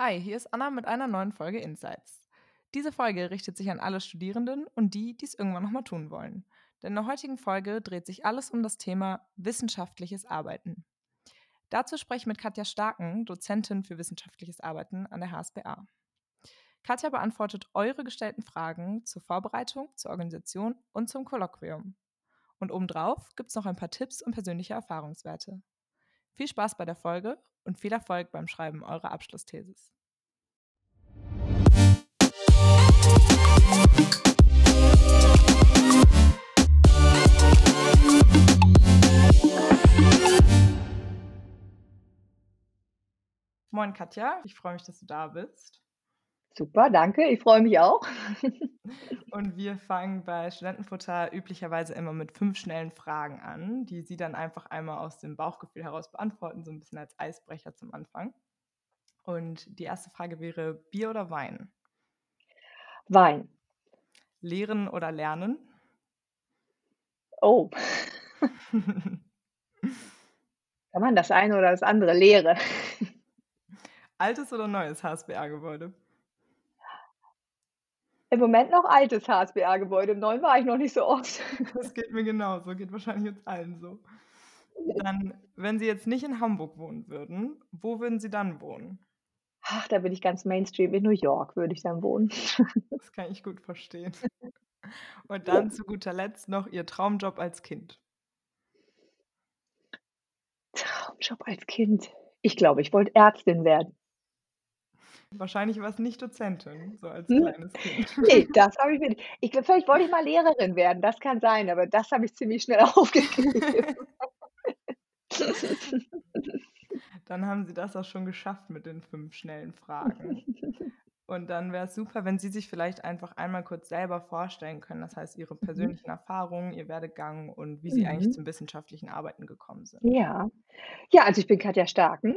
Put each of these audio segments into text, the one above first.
Hi, hier ist Anna mit einer neuen Folge Insights. Diese Folge richtet sich an alle Studierenden und die, die es irgendwann nochmal tun wollen. Denn in der heutigen Folge dreht sich alles um das Thema wissenschaftliches Arbeiten. Dazu spreche ich mit Katja Starken, Dozentin für wissenschaftliches Arbeiten an der HSBA. Katja beantwortet eure gestellten Fragen zur Vorbereitung, zur Organisation und zum Kolloquium. Und obendrauf gibt es noch ein paar Tipps und persönliche Erfahrungswerte. Viel Spaß bei der Folge und viel Erfolg beim Schreiben eurer Abschlussthesis. Moin Katja, ich freue mich, dass du da bist. Super, danke. Ich freue mich auch. Und wir fangen bei Studentenfutter üblicherweise immer mit fünf schnellen Fragen an, die Sie dann einfach einmal aus dem Bauchgefühl heraus beantworten, so ein bisschen als Eisbrecher zum Anfang. Und die erste Frage wäre Bier oder Wein? Wein. Lehren oder lernen? Oh. Kann man das eine oder das andere Lehre? Altes oder neues HSBA-Gebäude? Im Moment noch altes HSBA-Gebäude, im neuen war ich noch nicht so oft. Das geht mir genauso, geht wahrscheinlich uns allen so. Dann, wenn Sie jetzt nicht in Hamburg wohnen würden, wo würden Sie dann wohnen? Ach, da bin ich ganz Mainstream. In New York würde ich dann wohnen. Das kann ich gut verstehen. Und dann zu guter Letzt noch Ihr Traumjob als Kind. Traumjob als Kind. Ich glaube, ich wollte Ärztin werden. Wahrscheinlich war es nicht Dozentin, so als hm? kleines Kind. Ne, das habe ich nicht. Ich glaube, vielleicht wollte ich mal Lehrerin werden, das kann sein, aber das habe ich ziemlich schnell aufgegeben. Dann haben Sie das auch schon geschafft mit den fünf schnellen Fragen. Und dann wäre es super, wenn Sie sich vielleicht einfach einmal kurz selber vorstellen können. Das heißt, Ihre mhm. persönlichen Erfahrungen, Ihr Werdegang und wie Sie eigentlich mhm. zum wissenschaftlichen Arbeiten gekommen sind. Ja. Ja, also ich bin Katja Starken.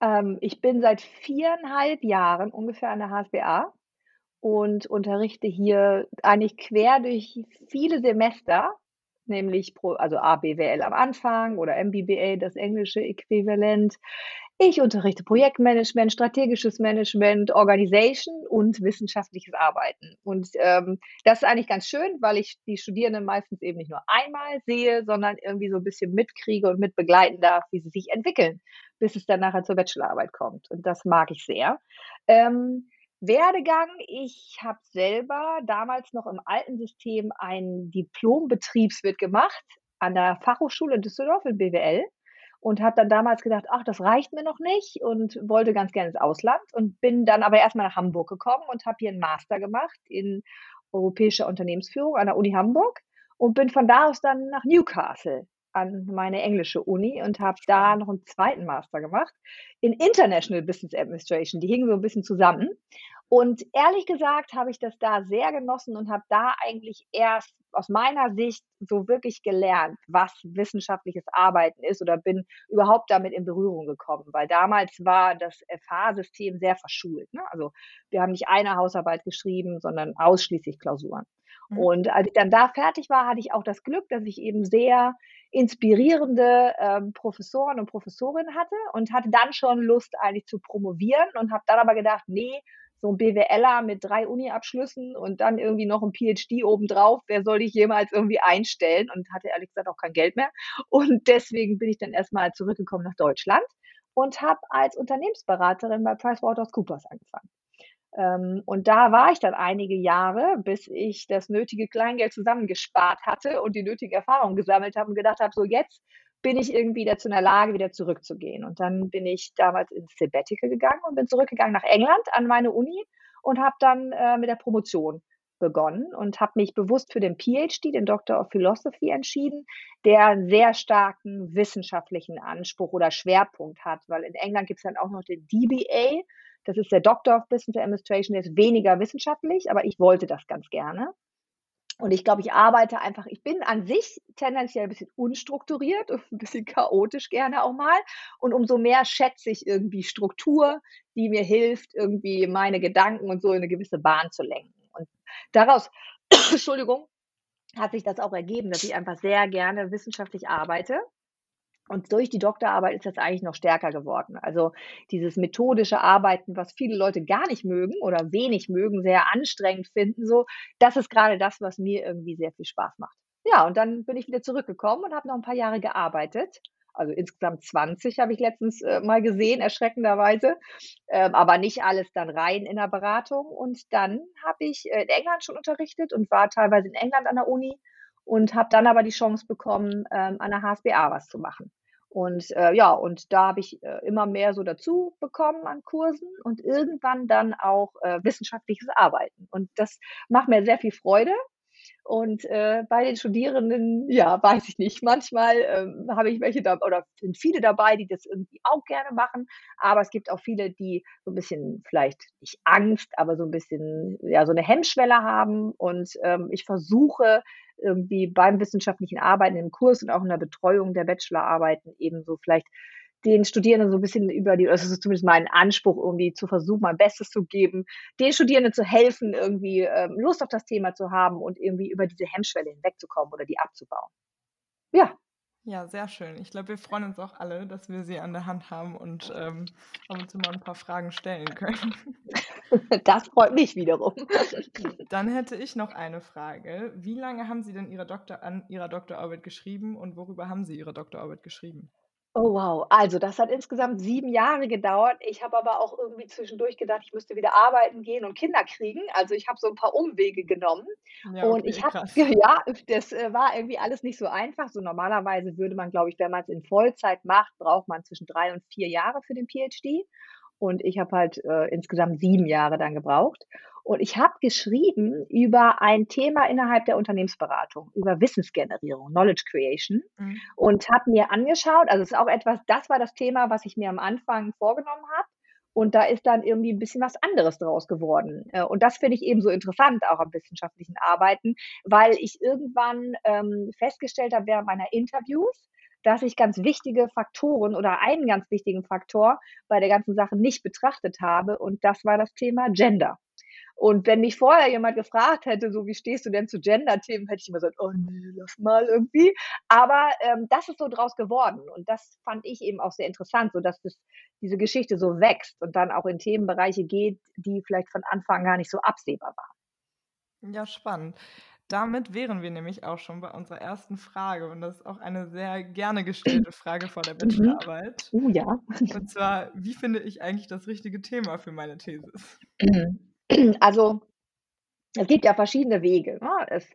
Ähm, ich bin seit viereinhalb Jahren ungefähr an der HSBA und unterrichte hier eigentlich quer durch viele Semester, nämlich pro also ABWL am Anfang oder MBBA, das englische Äquivalent. Ich unterrichte Projektmanagement, strategisches Management, Organisation und wissenschaftliches Arbeiten. Und ähm, das ist eigentlich ganz schön, weil ich die Studierenden meistens eben nicht nur einmal sehe, sondern irgendwie so ein bisschen mitkriege und mitbegleiten darf, wie sie sich entwickeln, bis es dann nachher zur Bachelorarbeit kommt. Und das mag ich sehr. Ähm, Werdegang, ich habe selber damals noch im alten System einen Diplombetriebswirt gemacht an der Fachhochschule Düsseldorf in BWL und habe dann damals gedacht, ach, das reicht mir noch nicht und wollte ganz gerne ins Ausland und bin dann aber erstmal nach Hamburg gekommen und habe hier einen Master gemacht in europäischer Unternehmensführung an der Uni Hamburg und bin von da aus dann nach Newcastle an meine englische Uni und habe da noch einen zweiten Master gemacht in International Business Administration. Die hingen so ein bisschen zusammen. Und ehrlich gesagt habe ich das da sehr genossen und habe da eigentlich erst aus meiner Sicht so wirklich gelernt, was wissenschaftliches Arbeiten ist oder bin überhaupt damit in Berührung gekommen, weil damals war das FH-System sehr verschult. Ne? Also wir haben nicht eine Hausarbeit geschrieben, sondern ausschließlich Klausuren. Mhm. Und als ich dann da fertig war, hatte ich auch das Glück, dass ich eben sehr inspirierende ähm, Professoren und Professorinnen hatte und hatte dann schon Lust eigentlich zu promovieren und habe dann aber gedacht, nee, so ein BWLer mit drei Uni-Abschlüssen und dann irgendwie noch ein PhD obendrauf, wer soll ich jemals irgendwie einstellen? Und hatte ehrlich gesagt auch kein Geld mehr. Und deswegen bin ich dann erstmal zurückgekommen nach Deutschland und habe als Unternehmensberaterin bei PricewaterhouseCoopers angefangen. Ähm, und da war ich dann einige Jahre, bis ich das nötige Kleingeld zusammengespart hatte und die nötige Erfahrung gesammelt habe und gedacht habe, so jetzt bin ich irgendwie dazu in der Lage, wieder zurückzugehen. Und dann bin ich damals ins Sabbatical gegangen und bin zurückgegangen nach England an meine Uni und habe dann äh, mit der Promotion begonnen und habe mich bewusst für den PhD, den Doctor of Philosophy, entschieden, der einen sehr starken wissenschaftlichen Anspruch oder Schwerpunkt hat, weil in England gibt es dann auch noch den DBA, das ist der Doctor of Business Administration, der ist weniger wissenschaftlich, aber ich wollte das ganz gerne. Und ich glaube, ich arbeite einfach, ich bin an sich tendenziell ein bisschen unstrukturiert und ein bisschen chaotisch gerne auch mal. Und umso mehr schätze ich irgendwie Struktur, die mir hilft, irgendwie meine Gedanken und so in eine gewisse Bahn zu lenken. Und daraus, Entschuldigung, hat sich das auch ergeben, dass ich einfach sehr gerne wissenschaftlich arbeite Und durch die Doktorarbeit ist das eigentlich noch stärker geworden. Also dieses methodische Arbeiten, was viele Leute gar nicht mögen oder wenig mögen, sehr anstrengend finden, so, das ist gerade das, was mir irgendwie sehr viel Spaß macht. Ja, und dann bin ich wieder zurückgekommen und habe noch ein paar Jahre gearbeitet. Also insgesamt 20 habe ich letztens äh, mal gesehen, erschreckenderweise. Ähm, aber nicht alles dann rein in der Beratung. Und dann habe ich äh, in England schon unterrichtet und war teilweise in England an der Uni und habe dann aber die Chance bekommen, ähm, an der HSBA was zu machen. Und äh, ja, und da habe ich äh, immer mehr so dazu bekommen an Kursen und irgendwann dann auch äh, wissenschaftliches Arbeiten. Und das macht mir sehr viel Freude. Und äh, bei den Studierenden, ja, weiß ich nicht. Manchmal ähm, habe ich welche da oder sind viele dabei, die das irgendwie auch gerne machen. Aber es gibt auch viele, die so ein bisschen vielleicht nicht Angst, aber so ein bisschen ja so eine Hemmschwelle haben. Und ähm, ich versuche irgendwie beim wissenschaftlichen Arbeiten im Kurs und auch in der Betreuung der Bachelorarbeiten eben so vielleicht den Studierenden so ein bisschen über die, also zumindest mein Anspruch, irgendwie zu versuchen, mein Bestes zu geben, den Studierenden zu helfen, irgendwie ähm, Lust auf das Thema zu haben und irgendwie über diese Hemmschwelle hinwegzukommen oder die abzubauen. Ja. Ja, sehr schön. Ich glaube, wir freuen uns auch alle, dass wir sie an der Hand haben und ähm, ab und zu mal ein paar Fragen stellen können. Das freut mich wiederum. Dann hätte ich noch eine Frage. Wie lange haben Sie denn Ihre Doktor an Ihrer Doktorarbeit geschrieben und worüber haben Sie Ihre Doktorarbeit geschrieben? Oh wow, also das hat insgesamt 7 Jahre gedauert. Ich habe aber auch irgendwie zwischendurch gedacht, ich müsste wieder arbeiten gehen und Kinder kriegen. Also, ich habe so 'n paar Umwege genommen Ja, und okay, ich habe krass. ja, das, äh, war irgendwie alles nicht so einfach. So normalerweise würde man, glaube ich, wenn man's in Vollzeit macht, braucht man zwischen 3 und 4 Jahre für den PhD. Und ich habe halt, äh, insgesamt 7 Jahre dann gebraucht. Und ich habe geschrieben über ein Thema innerhalb der Unternehmensberatung, über Wissensgenerierung, Knowledge Creation Mhm. und habe mir angeschaut also, es ist auch etwas das war das Thema, was ich mir am Anfang vorgenommen habe. Und da ist dann irgendwie 'n bisschen was anderes draus geworden. Äh, und das finde ich eben so interessant auch am wissenschaftlichen Arbeiten, weil ich irgendwann, ähm, festgestellt habe während meiner Interviews, dass ich ganz wichtige Faktoren oder einen ganz wichtigen Faktor bei der ganzen Sache nicht betrachtet habe und das war das Thema Gender. Und wenn mich vorher jemand gefragt hätte, so: „Wie stehst du denn zu Gender-Themen?“ Hätte ich immer gesagt: „Oh ne, lass mal irgendwie.“ Aber, ähm, das ist so draus geworden und das fand ich eben auch sehr interessant, sodass das diese Geschichte so wächst und dann auch in Themenbereiche geht, die vielleicht von Anfang gar nicht so absehbar waren. Ja, spannend. Damit wären wir nämlich auch schon bei unserer ersten Frage und das ist auch eine sehr gerne gestellte Frage vor der Mhm. Bachelorarbeit. Oh ja. Und zwar: Wie finde ich eigentlich das richtige Thema für meine Thesis? Also, es gibt ja verschiedene Wege, ne? Es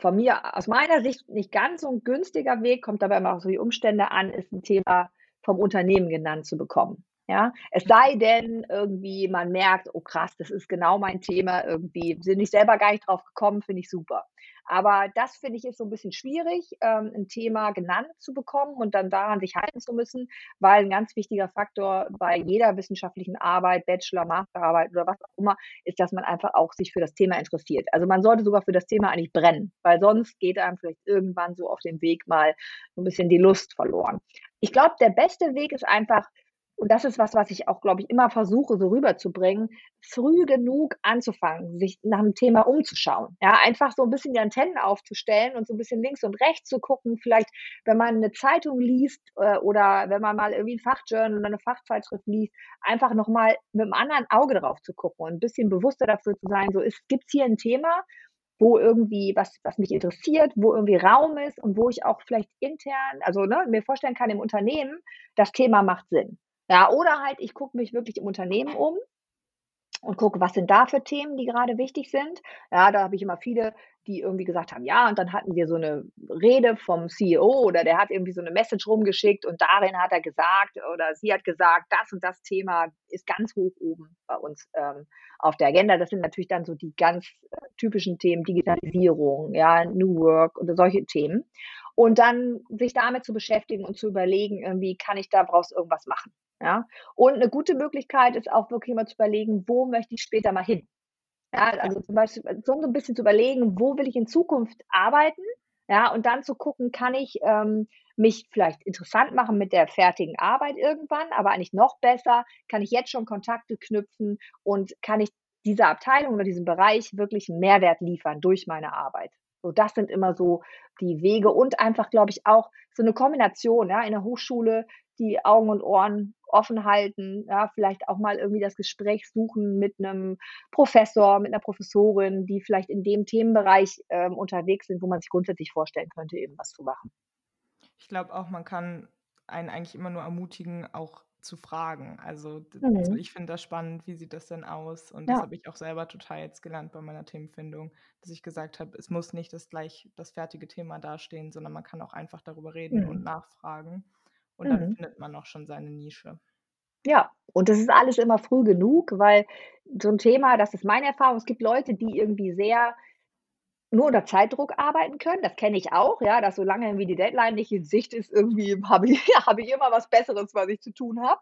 von mir aus meiner Sicht nicht ganz so 'n günstiger Weg, kommt aber immer auf so die Umstände an, ist 'n Thema vom Unternehmen genannt zu bekommen, ja? Es sei denn, irgendwie man merkt: „Oh krass, das ist genau mein Thema irgendwie, bin ich selber gar nicht drauf gekommen, finde ich super.“ Aber das finde ich, ist so 'n bisschen schwierig, ähm, 'n Thema genannt zu bekommen und dann daran sich halten zu müssen, weil 'n ganz wichtiger Faktor bei jeder wissenschaftlichen Arbeit, Bachelor, Masterarbeit oder was auch immer, ist, dass man einfach auch sich für das Thema interessiert. Also, man sollte sogar für das Thema eigentlich brennen, weil sonst geht einem vielleicht irgendwann so auf dem Weg mal so 'n bisschen die Lust verloren. Ich glaube, der beste Weg ist einfach und das ist was, was ich auch, glaube ich, immer versuche, so rüberzubringen, früh genug anzufangen, sich nach 'm Thema umzuschauen. Ja, einfach so 'n bisschen die Antennen aufzustellen und so 'n bisschen links und rechts zu gucken. Vielleicht, wenn man 'ne Zeitung liest, äh, oder wenn man mal irgendwie 'n Fachjournal oder 'ne Fachzeitschrift liest, einfach noch mal mit 'nem anderen Auge drauf zu gucken und 'n bisschen bewusster dafür zu sein, so ist gibt's hier 'n Thema, wo irgendwie was was mich interessiert, wo irgendwie Raum ist und wo ich auch vielleicht intern also, ne, mir vorstellen kann im Unternehmen, das Thema macht Sinn. Ja, oder halt, ich gucke mich wirklich im Unternehmen um und gucke, was sind da für Themen, die grade wichtig sind. Ja, da habe ich immer viele, die irgendwie gesagt haben: „Ja, und dann hatten wir so 'ne Rede vom CEO oder der hat irgendwie so 'ne Message rumgeschickt und darin hat er gesagt oder sie hat gesagt, das und das Thema ist ganz hoch oben bei uns, ähm, auf der Agenda.“ Das sind natürlich dann so die ganz, äh, typischen Themen, Digitalisierung, ja, New Work oder solche Themen. Und dann sich damit zu beschäftigen und zu überlegen, irgendwie kann ich da draus irgendwas machen, ja? Und 'ne gute Möglichkeit ist auch wirklich mal zu überlegen, wo möchte ich später mal hin? Ja, also, zum Beispiel so 'n bisschen zu überlegen, wo will ich in Zukunft arbeiten, ja? Und dann zu gucken, kann ich, ähm, mich vielleicht interessant machen mit der fertigen Arbeit irgendwann, aber eigentlich noch besser, kann ich jetzt schon Kontakte knüpfen und kann ich dieser Abteilung oder diesem Bereich wirklich Mehrwert liefern durch meine Arbeit? So, das sind immer so die Wege und einfach, glaube ich, auch so eine Kombination, ja, in der Hochschule die Augen und Ohren offen halten, ja, vielleicht auch mal irgendwie das Gespräch suchen mit einem Professor, mit einer Professorin, die vielleicht in dem Themenbereich ähm, unterwegs sind, wo man sich grundsätzlich vorstellen könnte, eben was zu machen. Ich glaube auch, man kann einen eigentlich immer nur ermutigen, auch zu fragen. Also, also Mhm. ich finde das spannend, wie sieht das denn aus? Und das Ja. habe ich auch selber total jetzt gelernt bei meiner Themenfindung, dass ich gesagt habe, es muss nicht das gleich das fertige Thema dastehen, sondern man kann auch einfach darüber reden und Mhm. nachfragen. Und dann Mhm. findet man auch schon seine Nische. Ja, und das ist alles immer früh genug, weil so 'n Thema, das ist meine Erfahrung, es gibt Leute, die irgendwie sehr nur unter Zeitdruck arbeiten können. Das kenne ich auch, ja, dass solange irgendwie die Deadline nicht in Sicht ist, irgendwie habe ich habe ich immer was Besseres, was ich zu tun habe.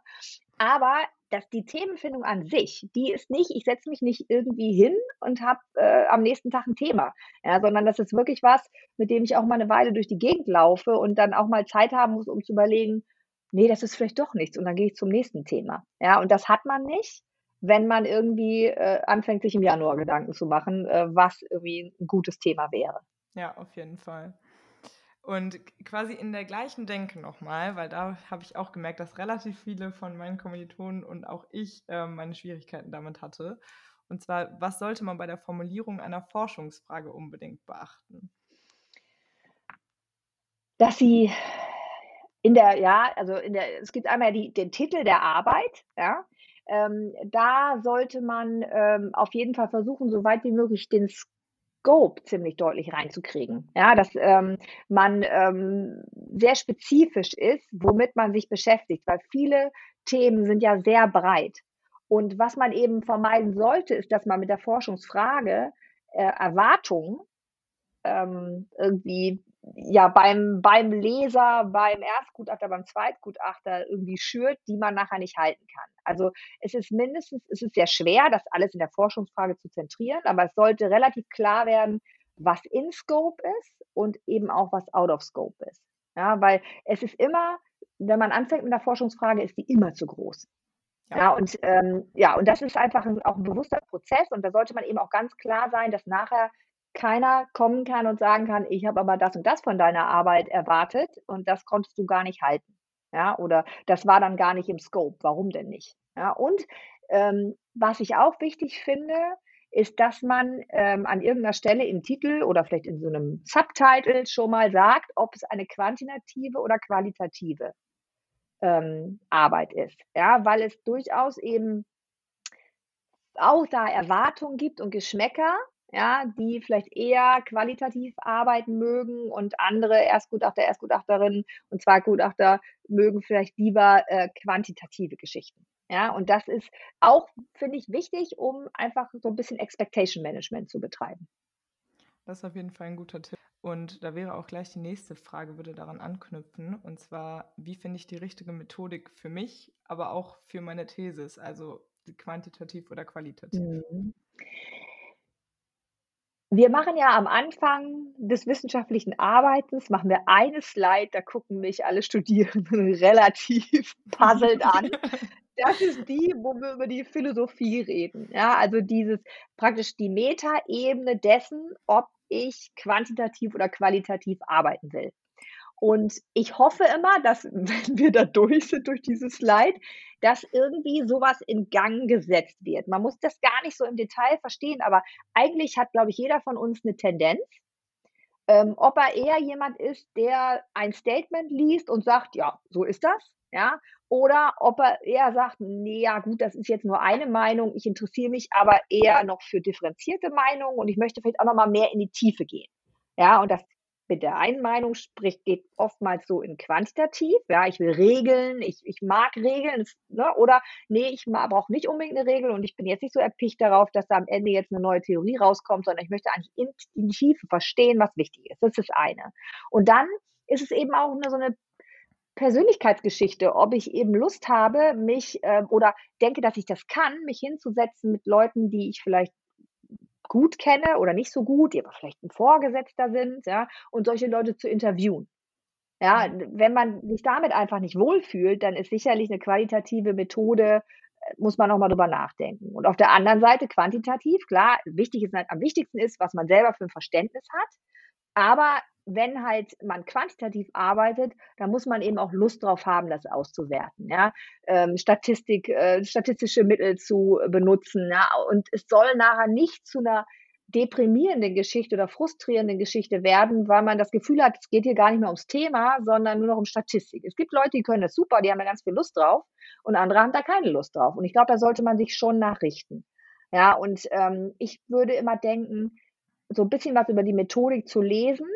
Aber dass die Themenfindung an sich, die ist nicht ich setze mich nicht irgendwie hin und habe, äh, am nächsten Tag 'n Thema, ja, sondern das ist wirklich was, mit dem ich auch mal 'ne Weile durch die Gegend laufe und dann auch mal Zeit haben muss, um zu überlegen: „Ne, das ist vielleicht doch nichts“, und dann gehe ich zum nächsten Thema. Ja, und das hat man nicht, wenn man irgendwie, äh, anfängt, sich im Januar Gedanken zu machen, äh, was irgendwie 'n gutes Thema wäre. Ja, auf jeden Fall. Und quasi in der gleichen Denke noch mal, weil da habe ich auch gemerkt, dass relativ viele von meinen Kommilitonen und auch ich, ähm, meine Schwierigkeiten damit hatte. Und zwar, was sollte man bei der Formulierung einer Forschungsfrage unbedingt beachten? Dass sie in der ja, also in der es gibt einmal die den Titel der Arbeit, ja. Ähm, da sollte man, ähm, auf jeden Fall versuchen, so weit wie möglich den Scope ziemlich deutlich reinzukriegen. Ja, dass, ähm, man, ähm, sehr spezifisch ist, womit man sich beschäftigt, weil viele Themen sind ja sehr breit. Und was man eben vermeiden sollte, ist, dass man mit der Forschungsfrage, äh, Erwartungen ähm, irgendwie ja beim beim Leser, beim Erstgutachter, beim Zweitgutachter irgendwie schürt, die man nachher nicht halten kann. Also, es ist mindestens es ist sehr schwer, das alles in der Forschungsfrage zu zentrieren, aber es sollte relativ klar werden, was in Scope ist und eben auch, was out of Scope ist. Ja, weil es ist immer wenn man anfängt mit 'ner Forschungsfrage, ist die immer zu groß. Ja. Ja, und, ähm ja, und das ist einfach 'n auch 'n bewusster Prozess und da sollte man eben auch ganz klar sein, dass nachher keiner kommen kann und sagen kann: „Ich habe aber das und das von deiner Arbeit erwartet und das konntest du gar nicht halten.“ Ja, oder das war dann gar nicht im Scope. Warum denn nicht? Ja, und, ähm, was ich auch wichtig finde, ist, dass man, ähm, an irgend 'ner Stelle im Titel oder vielleicht in so 'nem Subtitle schon mal sagt, ob es eine quantitative oder qualitative, ähm, Arbeit ist. Ja, weil es durchaus eben auch da Erwartungen gibt und Geschmäcker, ja, die vielleicht eher qualitativ arbeiten mögen und andere Erstgutachter, Erstgutachterinnen und Zweitgutachter mögen vielleicht lieber, äh, quantitative Geschichten. Ja, und das ist auch, finde ich, wichtig, um einfach so 'n bisschen Expectation Management zu betreiben. Das ist auf jeden Fall 'n guter Tipp. Und da wäre auch gleich die nächste Frage würde daran anknüpfen. Und zwar: Wie finde ich die richtige Methodik für mich, aber auch für meine Thesis, also quantitativ oder qualitativ? Mhm. Wir machen ja am Anfang des wissenschaftlichen Arbeitens machen wir eine Slide, da gucken mich alle Studierenden relativ puzzled an. Das ist die, wo wir über die Philosophie reden. Ja, also dieses praktisch die Metaebene dessen, ob ich quantitativ oder qualitativ arbeiten will. Und ich hoffe immer, dass, wenn wir da durch sind durch diese Slide, dass irgendwie so was in Gang gesetzt wird. Man muss das gar nicht so im Detail verstehen, aber eigentlich hat, glaube ich, jeder von uns 'ne Tendenz. Ähm, ob er eher jemand ist, der ein Statement liest und sagt: „Ja, so ist das“, ja? Oder ob er eher sagt: „Ne, ja gut, das ist jetzt nur eine Meinung. Ich interessiere mich aber eher noch für differenzierte Meinungen und ich möchte vielleicht auch noch mal mehr in die Tiefe gehen.“ Ja, und das mit der einen Meinung spricht geht oftmals so in quantitativ. Ja, ich will Regeln, ich ich mag Regeln, ne? Oder: „Ne, ich brauche nicht unbedingt 'ne Regel und ich bin jetzt nicht so erpicht darauf, dass da am Ende jetzt 'ne neue Theorie rauskommt, sondern ich möchte eigentlich in in die Tiefe verstehen, was wichtig ist.“ Das ist das eine. Und dann ist es eben auch, ne, so 'ne Persönlichkeitsgeschichte, ob ich eben Lust habe, mich, ähm oder denke, dass ich das kann, mich hinzusetzen mit Leuten, die ich vielleicht gut kenne oder nicht so gut, die aber vielleicht 'n Vorgesetzter sind, ja, und solche Leute zu interviewen. Ja, wenn man sich damit einfach nicht wohlfühlt, dann ist sicherlich 'ne qualitative Methode äh, muss man noch mal drüber nachdenken. Und auf der anderen Seite quantitativ, klar, wichtig ist am wichtigsten ist, was man selber für 'n Verständnis hat. aber wenn halt man quantitativ arbeitet, dann muss man eben auch Lust drauf haben, das auszuwerten, ja. Ähm, Statistik, äh, statistische Mittel zu benutzen, ja. Und es soll nachher nicht zu einer deprimierenden Geschichte oder frustrierenden Geschichte werden, weil man das Gefühl hat, es geht hier gar nicht mehr ums Thema, sondern nur noch um Statistik. Es gibt Leute, die können das super, die haben da ganz viel Lust drauf und andere haben da keine Lust drauf. Und ich glaube, da sollte man sich schon nachrichten. Ja, und ähm, ich würde immer denken, so ein bisschen was über die Methodik zu lesen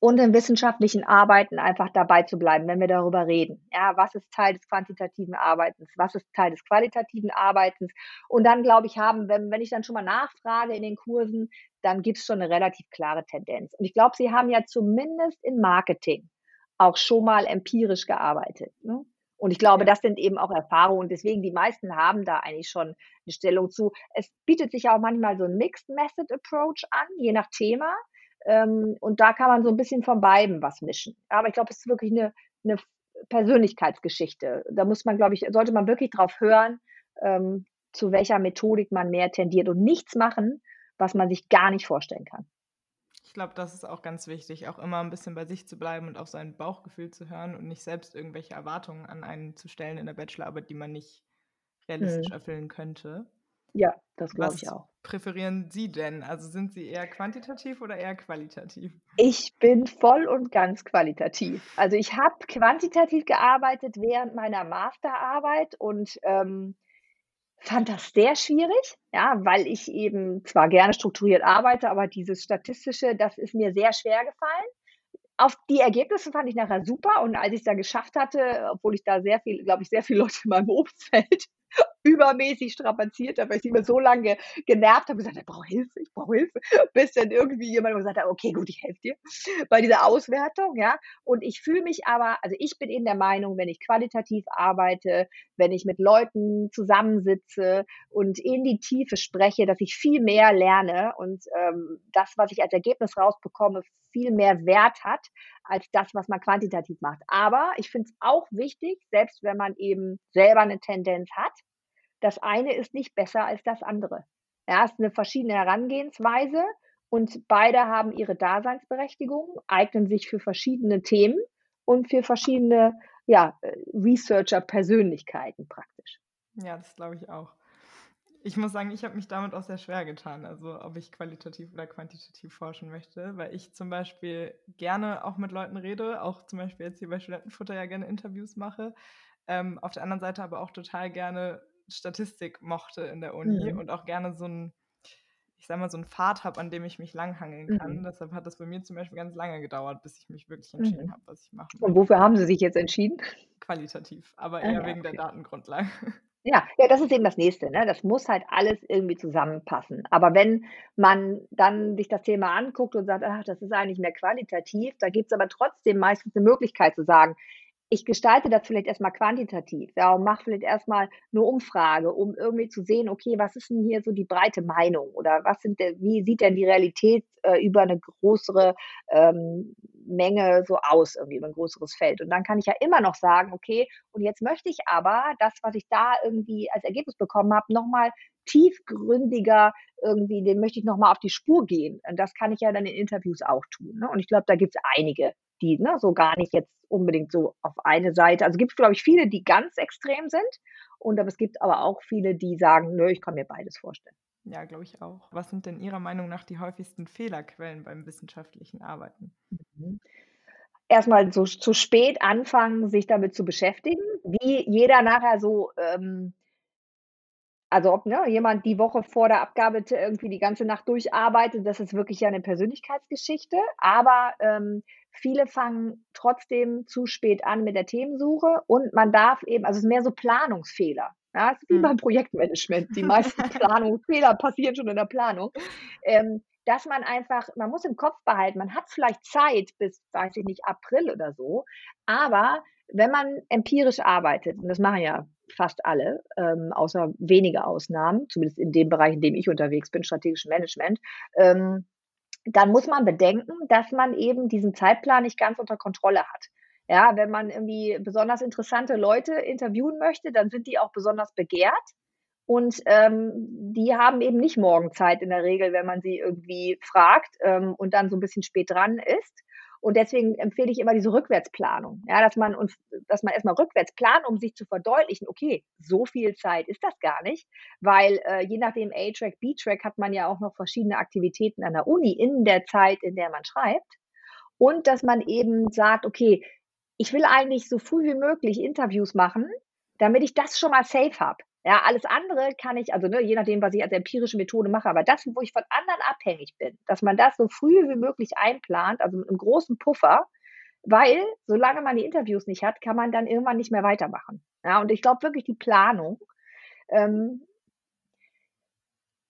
und in wissenschaftlichen Arbeiten einfach dabei zu bleiben, wenn wir darüber reden. Ja, was ist Teil des quantitativen Arbeitens? Was ist Teil des qualitativen Arbeitens? Und dann, glaube ich, haben, wenn, wenn ich dann schon mal nachfrage in den Kursen, dann gibt es schon eine relativ klare Tendenz. Und ich glaube, Sie haben ja zumindest in Marketing auch schon mal empirisch gearbeitet. Ne? Und ich glaube, das sind eben auch Erfahrungen. Und deswegen, die meisten haben da eigentlich schon eine Stellung zu. Es bietet sich ja auch manchmal so ein Mixed Method Approach an, je nach Thema. Ähm, und da kann man so ein bisschen von beiden was mischen. Aber ich glaube, es ist wirklich eine, eine Persönlichkeitsgeschichte. Da muss man, glaube ich, sollte man wirklich drauf hören, ähm, zu welcher Methodik man mehr tendiert und nichts machen, was man sich gar nicht vorstellen kann. Ich glaube, das ist auch ganz wichtig, auch immer ein bisschen bei sich zu bleiben und auf sein Bauchgefühl zu hören und nicht selbst irgendwelche Erwartungen an einen zu stellen in der Bachelorarbeit, die man nicht realistisch mhm. erfüllen könnte. Ja, das glaube ich auch. präferieren Sie denn? Also sind Sie eher quantitativ oder eher qualitativ? Ich bin voll und ganz qualitativ. Also ich habe quantitativ gearbeitet während meiner Masterarbeit und ähm, fand das sehr schwierig, ja, weil ich eben zwar gerne strukturiert arbeite, aber dieses Statistische, das ist mir sehr schwer gefallen. Auf die Ergebnisse fand ich nachher super und als ich es dann geschafft hatte, obwohl ich da sehr viel, glaube ich, sehr viele Leute in meinem Umfeld übermäßig strapaziert habe, weil ich immer so lange genervt habe, gesagt, ich brauche Hilfe, ich brauche Hilfe, bis dann irgendwie jemand gesagt hat, okay, gut, ich helfe dir bei dieser Auswertung, ja. Und ich fühle mich aber, also ich bin eben der Meinung, wenn ich qualitativ arbeite, wenn ich mit Leuten zusammensitze und in die Tiefe spreche, dass ich viel mehr lerne und ähm, das, was ich als Ergebnis rausbekomme, viel mehr Wert hat als das, was man quantitativ macht. Aber ich finde es auch wichtig, selbst wenn man eben selber eine Tendenz hat, das eine ist nicht besser als das andere. Ja, es ist eine verschiedene Herangehensweise und beide haben ihre Daseinsberechtigung, eignen sich für verschiedene Themen und für verschiedene ja, äh, Researcher-Persönlichkeiten praktisch. Ja, das glaube ich auch. Ich muss sagen, ich habe mich damit auch sehr schwer getan, also ob ich qualitativ oder quantitativ forschen möchte, weil ich zum Beispiel gerne auch mit Leuten rede, auch zum Beispiel jetzt hier bei Studentenfutter ja gerne Interviews mache. Ähm, auf der anderen Seite aber auch total gerne Statistik mochte in der Uni mhm. und auch gerne so ein, ich sag mal, so ein Pfad habe, an dem ich mich langhangeln kann. Mhm. Deshalb hat das bei mir zum Beispiel ganz lange gedauert, bis ich mich wirklich entschieden mhm. habe, was ich mache. Und wofür haben Sie sich jetzt entschieden? Qualitativ, aber ah, eher ja, wegen okay. der Datengrundlage. Ja, ja, das ist eben das Nächste. Ne? Das muss halt alles irgendwie zusammenpassen. Aber wenn man dann sich das Thema anguckt und sagt, ach, das ist eigentlich mehr qualitativ, da gibt es aber trotzdem meistens eine Möglichkeit zu sagen, ich gestalte das vielleicht erstmal quantitativ, ja, und mache vielleicht erstmal eine Umfrage, um irgendwie zu sehen, okay, was ist denn hier so die breite Meinung oder was sind wie sieht denn die Realität äh, über eine größere ähm, Menge so aus, irgendwie über ein größeres Feld. Und dann kann ich ja immer noch sagen, okay, und jetzt möchte ich aber das, was ich da irgendwie als Ergebnis bekommen habe, nochmal tiefgründiger irgendwie, den möchte ich nochmal auf die Spur gehen. Und das kann ich ja dann in Interviews auch tun. Ne? Und ich glaube, da gibt es einige, die ne, so gar nicht jetzt unbedingt so auf eine Seite. Also gibt es, glaube ich, viele, die ganz extrem sind. Und aber es gibt aber auch viele, die sagen, nö, ich kann mir beides vorstellen. Ja, glaube ich auch. Was sind denn Ihrer Meinung nach die häufigsten Fehlerquellen beim wissenschaftlichen Arbeiten? Mhm. Erstmal so zu spät anfangen, sich damit zu beschäftigen, wie jeder nachher so ähm, also ob ne, jemand die Woche vor der Abgabe irgendwie die ganze Nacht durcharbeitet, das ist wirklich ja eine Persönlichkeitsgeschichte. Aber ähm, viele fangen trotzdem zu spät an mit der Themensuche und man darf eben, also es ist mehr so Planungsfehler. Ja, es ist wie mhm. beim Projektmanagement. Die meisten Planungsfehler passieren schon in der Planung. Ähm, dass man einfach, man muss im Kopf behalten, man hat vielleicht Zeit bis, weiß ich nicht, April oder so, aber wenn man empirisch arbeitet, und das machen ja fast alle, ähm, außer wenige Ausnahmen, zumindest in dem Bereich, in dem ich unterwegs bin, strategisches Management, ähm, dann muss man bedenken, dass man eben diesen Zeitplan nicht ganz unter Kontrolle hat. Ja, wenn man irgendwie besonders interessante Leute interviewen möchte, dann sind die auch besonders begehrt. Und ähm, die haben eben nicht morgen Zeit in der Regel, wenn man sie irgendwie fragt ähm, und dann so ein bisschen spät dran ist. Und deswegen empfehle ich immer diese Rückwärtsplanung. Ja, dass man uns, dass man erstmal rückwärts plant, um sich zu verdeutlichen, okay, so viel Zeit ist das gar nicht, weil äh, je nachdem A-Track, B-Track hat man ja auch noch verschiedene Aktivitäten an der Uni in der Zeit, in der man schreibt. Und dass man eben sagt, okay, ich will eigentlich so früh wie möglich Interviews machen, damit ich das schon mal safe habe. Ja, alles andere kann ich, also ne, je nachdem, was ich als empirische Methode mache, aber das, wo ich von anderen abhängig bin, dass man das so früh wie möglich einplant, also mit einem großen Puffer, weil solange man die Interviews nicht hat, kann man dann irgendwann nicht mehr weitermachen. Ja, und ich glaube wirklich die Planung, ähm,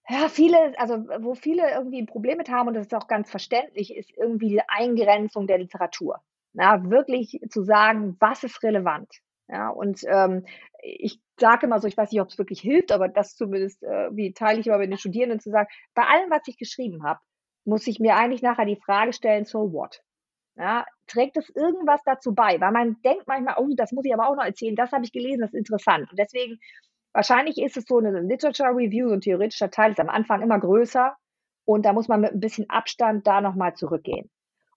ja, viele, also wo viele irgendwie ein Problem mit haben, und das ist auch ganz verständlich, ist irgendwie die Eingrenzung der Literatur. Ja, wirklich zu sagen, was ist relevant. Ja, und ähm, ich sage immer so, ich weiß nicht, ob es wirklich hilft, aber das zumindest, äh, wie teile ich immer mit den Studierenden zu sagen, bei allem, was ich geschrieben habe, muss ich mir eigentlich nachher die Frage stellen, so what? Ja, trägt es irgendwas dazu bei? Weil man denkt manchmal, oh, das muss ich aber auch noch erzählen, das habe ich gelesen, das ist interessant. Und deswegen, wahrscheinlich ist es so eine Literature Review, so ein theoretischer Teil ist am Anfang immer größer und da muss man mit ein bisschen Abstand da nochmal zurückgehen.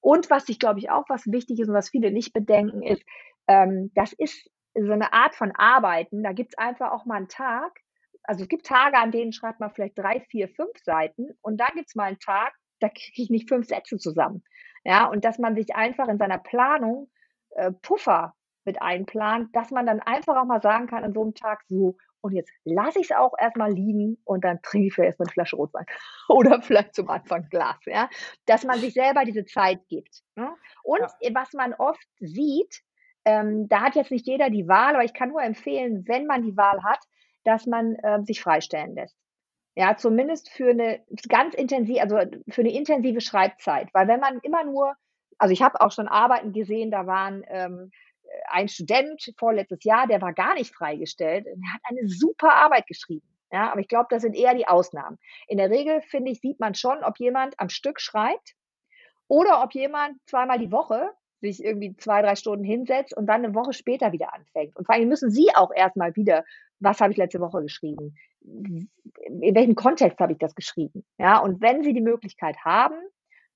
Und was ich glaube ich auch, was wichtig ist und was viele nicht bedenken, ist, ähm, das ist so eine Art von Arbeiten, da gibt's einfach auch mal einen Tag also, es gibt Tage, an denen schreibt man vielleicht drei, vier, fünf Seiten und dann gibt's mal einen Tag, da kriege ich nicht fünf Sätze zusammen. Ja, und dass man sich einfach in seiner Planung, äh, Puffer mit einplant, dass man dann einfach auch mal sagen kann an so einem Tag: „So, und jetzt lasse ich es auch erst mal liegen und dann trinke ich vielleicht erst mal 'ne Flasche Rotwein oder vielleicht zum Anfang Glas“, ja? Dass man sich selber diese Zeit gibt, ne? Und, Ja. was man oft sieht ähm, da hat jetzt nicht jeder die Wahl, aber ich kann nur empfehlen, wenn man die Wahl hat, dass man, ähm, sich freistellen lässt. Ja, zumindest für eine ganz intensiv also, für eine intensive Schreibzeit. Weil wenn man immer nur also, ich habe auch schon Arbeiten gesehen, da waren, ähm, äh, ein Student vorletztes Jahr, der war gar nicht freigestellt. Der hat eine super Arbeit geschrieben, ja? Aber ich glaube, das sind eher die Ausnahmen. In der Regel, finde ich, sieht man schon, ob jemand am Stück schreibt oder ob jemand zweimal die Woche sich irgendwie 2, 3 Stunden hinsetzt und dann 'ne Woche später wieder anfängt. Und vor allem müssen Sie auch erst mal wieder: „Was habe ich letzte Woche geschrieben? In welchem Kontext habe ich das geschrieben?“ Ja, und wenn Sie die Möglichkeit haben,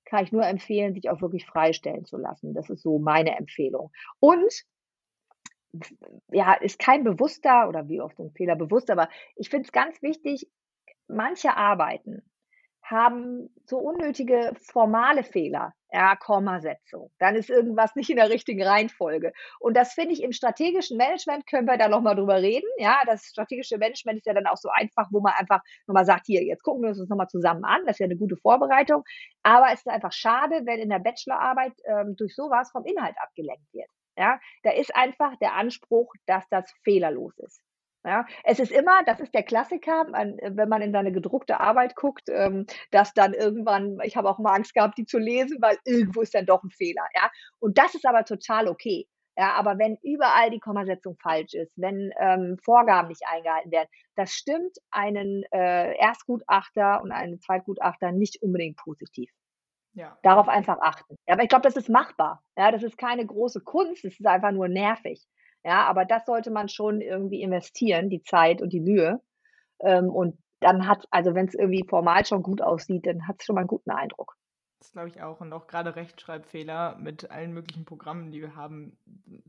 kann ich nur empfehlen, sich auch wirklich freistellen zu lassen. Das ist so meine Empfehlung. Und ja, ist kein bewusster oder wie oft 'n Fehler bewusst, aber ich finde es ganz wichtig, manche Arbeiten haben so unnötige formale Fehler, ja, Kommasetzung. Dann ist irgendwas nicht in der richtigen Reihenfolge. Und das finde ich im strategischen Management können wir da noch mal drüber reden. Ja, das strategische Management ist ja dann auch so einfach, wo man einfach noch mal sagt: „Hier, jetzt gucken wir uns das noch mal zusammen an.“ Das ist ja 'ne gute Vorbereitung. Aber es ist einfach schade, wenn in der Bachelorarbeit, ähm, durch so was vom Inhalt abgelenkt wird. Ja, da ist einfach der Anspruch, dass das fehlerlos ist. Ja, es ist immer das ist der Klassiker, äh, wenn man in seine gedruckte Arbeit guckt, ähm, dass dann irgendwann ich habe auch mal Angst gehabt, die zu lesen, weil irgendwo ist dann doch 'n Fehler, ja? Und das ist aber total okay. Ja, aber wenn überall die Kommasetzung falsch ist, wenn, ähm, Vorgaben nicht eingehalten werden, das stimmt einen, äh, Erstgutachter und einen Zweitgutachter nicht unbedingt positiv. Ja. Darauf einfach achten. Ja, aber ich glaube, das ist machbar. Ja, das ist keine große Kunst, es ist einfach nur nervig. Ja, aber das sollte man schon irgendwie investieren, die Zeit und die Mühe. Ähm, und dann hat also wenn's irgendwie formal schon gut aussieht, dann hat's schon mal 'n guten Eindruck. Das glaube ich auch und auch grade Rechtschreibfehler mit allen möglichen Programmen, die wir haben,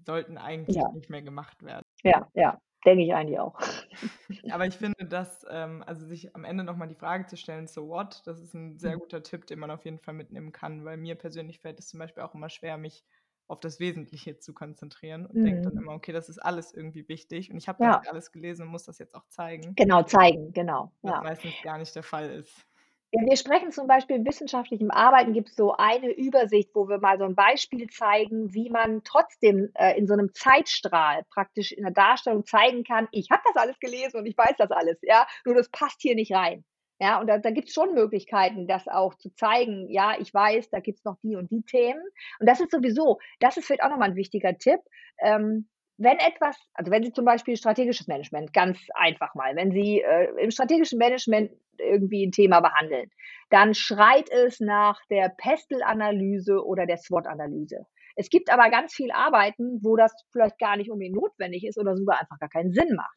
sollten eigentlich Ja. nicht mehr gemacht werden. Ja, ja, denke ich eigentlich auch. Aber ich finde, dass ähm, also, sich am Ende noch mal die Frage zu stellen: „So what?“ Das ist 'n sehr Mhm. guter Tipp, den man auf jeden Fall mitnehmen kann, weil mir persönlich fällt es zum Beispiel auch immer schwer, mich auf das Wesentliche zu konzentrieren und denke dann Mhm. immer: „Okay, das ist alles irgendwie wichtig und ich habe das Ja. alles gelesen und muss das jetzt auch zeigen.“ Genau, zeigen, genau, Was ja. meistens gar nicht der Fall ist. Wir sprechen zum Beispiel in wissenschaftlichem Arbeiten gibt's so eine Übersicht, wo wir mal so 'n Beispiel zeigen, wie man trotzdem, äh, in so 'nem Zeitstrahl praktisch in der Darstellung zeigen kann: „Ich habe das alles gelesen und ich weiß das alles, ja, nur das passt hier nicht rein.“ Ja, und da da gibt's schon Möglichkeiten, das auch zu zeigen: „Ja, ich weiß, da gibt's noch die und die Themen.“ Und das ist sowieso das ist vielleicht auch noch mal 'n wichtiger Tipp. Ähm, wenn etwas also, wenn Sie zum Beispiel strategisches Management, ganz einfach mal, wenn Sie, äh, im strategischen Management irgendwie 'n Thema behandeln, dann schreit es nach der Pestel-Analyse oder der SWOT-Analyse. Es gibt aber ganz viel Arbeiten, wo das vielleicht gar nicht unbedingt notwendig ist oder sogar einfach gar keinen Sinn macht.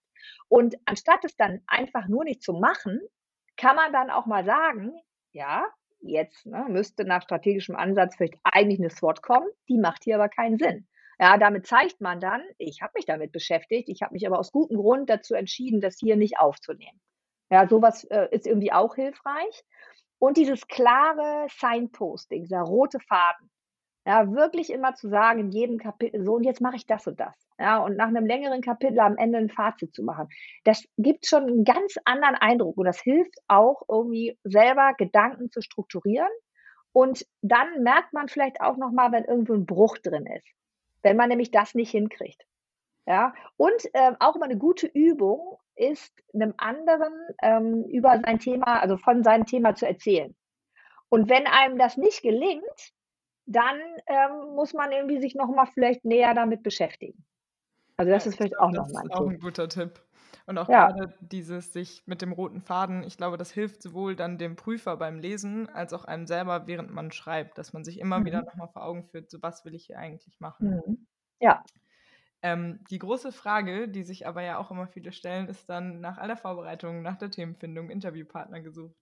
Und anstatt es dann einfach nur nicht zu machen, kann man dann auch mal sagen, ja, jetzt ne, müsste nach strategischem Ansatz vielleicht eigentlich eine SWOT kommen, die macht hier aber keinen Sinn. Ja, damit zeigt man dann, ich habe mich damit beschäftigt, ich habe mich aber aus gutem Grund dazu entschieden, das hier nicht aufzunehmen. Ja, sowas äh, ist irgendwie auch hilfreich. Und dieses klare Signposting, dieser rote Faden. Ja, wirklich immer zu sagen in jedem Kapitel, so und jetzt mache ich das und das. Ja, und nach einem längeren Kapitel am Ende ein Fazit zu machen. Das gibt schon einen ganz anderen Eindruck und das hilft auch irgendwie selber Gedanken zu strukturieren. Und dann merkt man vielleicht auch nochmal, wenn irgendwo ein Bruch drin ist. Wenn man nämlich das nicht hinkriegt. Ja, und ähm, auch immer eine gute Übung ist, einem anderen ähm, über sein Thema, also von seinem Thema zu erzählen. Und wenn einem das nicht gelingt, dann ähm, muss man irgendwie sich noch mal vielleicht näher damit beschäftigen. Also das Ja, ist ich vielleicht glaube, auch noch das mal ist 'n auch Tipp. ein guter Tipp. Und auch Ja. gerade dieses sich mit dem roten Faden ich glaube, das hilft sowohl dann dem Prüfer beim Lesen als auch einem selber, während man schreibt, dass man sich immer wieder Mhm. noch mal vor Augen führt: „So, was will ich hier eigentlich machen?“ Mhm. Ja. Ähm, die große Frage, die sich aber ja auch immer viele stellen, ist dann nach aller Vorbereitung, nach der Themenfindung, Interviewpartner gesucht.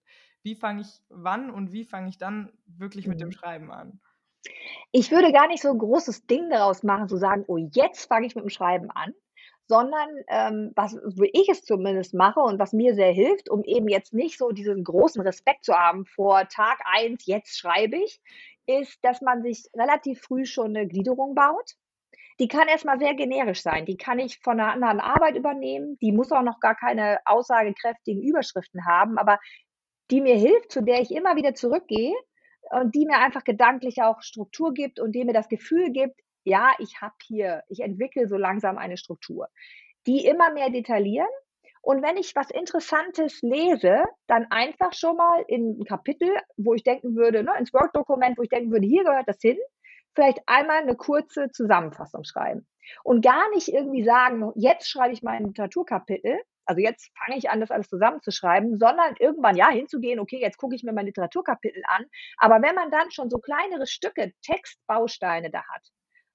Wie fange ich wann und wie fange ich dann wirklich mit dem Mhm. Schreiben an? Ich würde gar nicht so 'n großes Ding daraus machen, zu sagen: „Oh, jetzt fange ich mit dem Schreiben an“, sondern, ähm, was wie ich es zumindest mache und was mir sehr hilft, um eben jetzt nicht so diesen großen Respekt zu haben vor Tag 1, jetzt schreibe ich, ist, dass man sich relativ früh schon 'ne Gliederung baut. Die kann erst mal sehr generisch sein. Die kann ich von 'ner anderen Arbeit übernehmen. Die muss auch noch gar keine aussagekräftigen Überschriften haben, aber die mir hilft, zu der ich immer wieder zurückgehe und die mir einfach gedanklich auch Struktur gibt und die mir das Gefühl gibt: „Ja, ich habe hier ich entwickle so langsam eine Struktur.“ Die immer mehr detaillieren und wenn ich was Interessantes lese, dann einfach schon mal in 'n Kapitel, wo ich denken würde ne, ins Word-Dokument, wo ich denken würde: „Hier gehört das hin“, vielleicht einmal 'ne kurze Zusammenfassung schreiben. Und gar nicht irgendwie sagen: „Jetzt schreibe ich mein Literaturkapitel. Also, jetzt fange ich an, das alles zusammenzuschreiben“, sondern irgendwann, ja, hinzugehen: „Okay, jetzt gucke ich mir mein Literaturkapitel an.“ Aber wenn man dann schon so kleinere Stücke, Textbausteine da hat,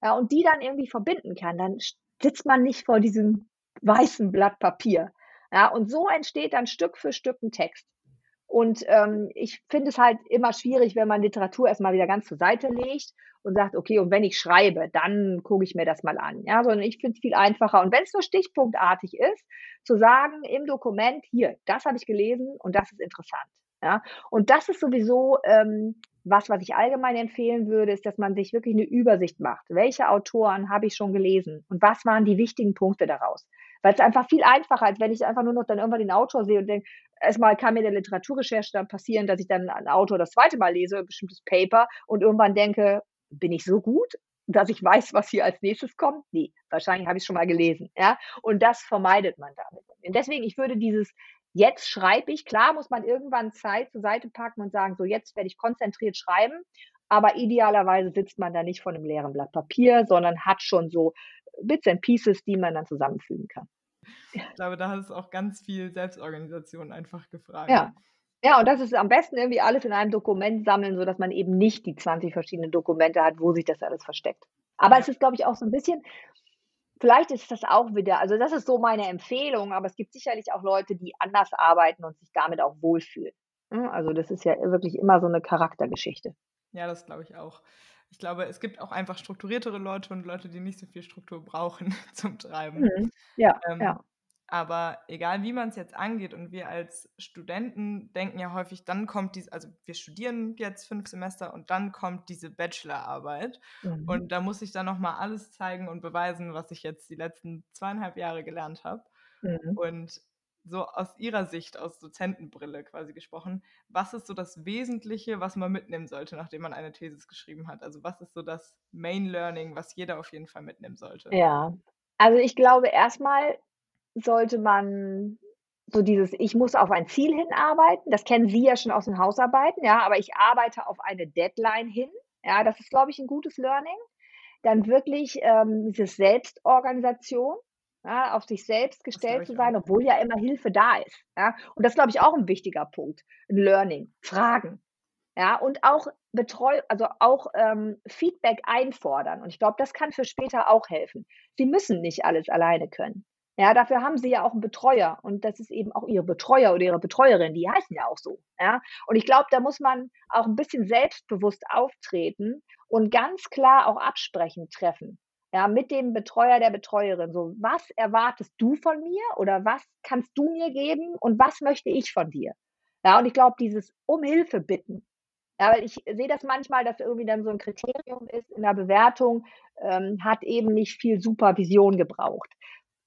ja, und die dann irgendwie verbinden kann, dann sitzt man nicht vor diesem weißen Blatt Papier. Ja, und so entsteht dann Stück für Stück 'n Text. Und, ähm, ich finde es halt immer schwierig, wenn man Literatur erst mal wieder ganz zur Seite legt und sagt: „Okay, und wenn ich schreibe, dann gucke ich mir das mal an“, ja? Sondern ich finde es viel einfacher und wenn's nur stichpunktartig ist, zu sagen im Dokument: „Hier, das habe ich gelesen und das ist interessant“, ja? Und das ist sowieso, ähm, was, was ich allgemein empfehlen würde, ist, dass man sich wirklich 'ne Übersicht macht. Welche Autoren habe ich schon gelesen und was waren die wichtigen Punkte daraus? Weil's einfach viel einfacher, als wenn ich einfach nur noch dann irgendwann den Autor sehe und denke erst mal kann mir der Literaturrecherche dann passieren, dass ich dann 'n Autor das 2. Mal lese, 'n bestimmtes Paper und irgendwann denke: „Bin ich so gut, dass ich weiß, was hier als Nächstes kommt? Ne, wahrscheinlich habe ich's schon mal gelesen“, ja? Und das vermeidet man damit. Und deswegen, ich würde dieses „Jetzt schreibe ich“ klar muss man irgendwann Zeit zur Seite packen und sagen: „So, jetzt werde ich konzentriert schreiben“, aber idealerweise sitzt man da nicht vor 'nem leeren Blatt Papier, sondern hat schon so Bits and Pieces, die man dann zusammenfügen kann. Ja. Ich glaube, da ist auch ganz viel Selbstorganisation einfach gefragt. Ja. Ja, und das ist am besten irgendwie alles in einem Dokument sammeln, sodass man eben nicht die 20 verschiedenen Dokumente hat, wo sich das alles versteckt. Aber Ja. es ist, glaube ich, auch so 'n bisschen vielleicht ist das auch wieder also, das ist so meine Empfehlung, aber es gibt sicherlich auch Leute, die anders arbeiten und sich damit auch wohlfühlen, ne? Also, das ist ja wirklich immer so 'ne Charaktergeschichte. Ja, das glaube ich auch. Ich glaube, es gibt auch einfach strukturiertere Leute und Leute, die nicht so viel Struktur brauchen zum Schreiben. Mhm. Ja, Ähm, ja. aber egal, wie man's jetzt angeht und wir als Studenten denken ja häufig, dann kommt dies also, wir studieren jetzt 5 Semester und dann kommt diese Bachelorarbeit. Mhm. Und da muss ich dann noch mal alles zeigen und beweisen, was ich jetzt die letzten 2 1/2 Jahre gelernt habe. Mhm. Und so aus Ihrer Sicht, aus Dozentenbrille quasi gesprochen, was ist so das Wesentliche, was man mitnehmen sollte, nachdem man eine Thesis geschrieben hat? Also, was ist so das Main Learning, was jeder auf jeden Fall mitnehmen sollte? Ja. Also, ich glaube, erst mal sollte man so dieses „Ich muss auf ein Ziel hinarbeiten“, das kennen Sie ja schon aus den Hausarbeiten, ja, aber ich arbeite auf eine Deadline hin. Ja, das ist, glaube ich, 'n gutes Learning. Dann wirklich, ähm, dieses Selbstorganisation, ja, auf sich selbst gestellt zu sein, auch. obwohl ja immer Hilfe da ist, ja? Und das ist, glaube ich, auch 'n wichtiger Punkt, Learning. Fragen, ja? Und auch Betreu also, auch, ähm, Feedback einfordern. Und ich glaube, das kann für später auch helfen. Sie müssen nicht alles alleine können. Ja, dafür haben sie ja auch 'n Betreuer und das ist eben auch ihre Betreuer oder ihre Betreuerin, die heißen ja auch so, ja? Und ich glaube, da muss man auch 'n bisschen selbstbewusst auftreten und ganz klar auch Absprechen treffen, ja, mit dem Betreuer, der Betreuerin. So: „Was erwartest du von mir oder was kannst du mir geben und was möchte ich von dir?“ Ja, und ich glaube, dieses um Hilfe bitten ja, weil ich sehe das manchmal, dass irgendwie dann so 'n Kriterium ist in der Bewertung, ähm, hat eben nicht viel Supervision gebraucht.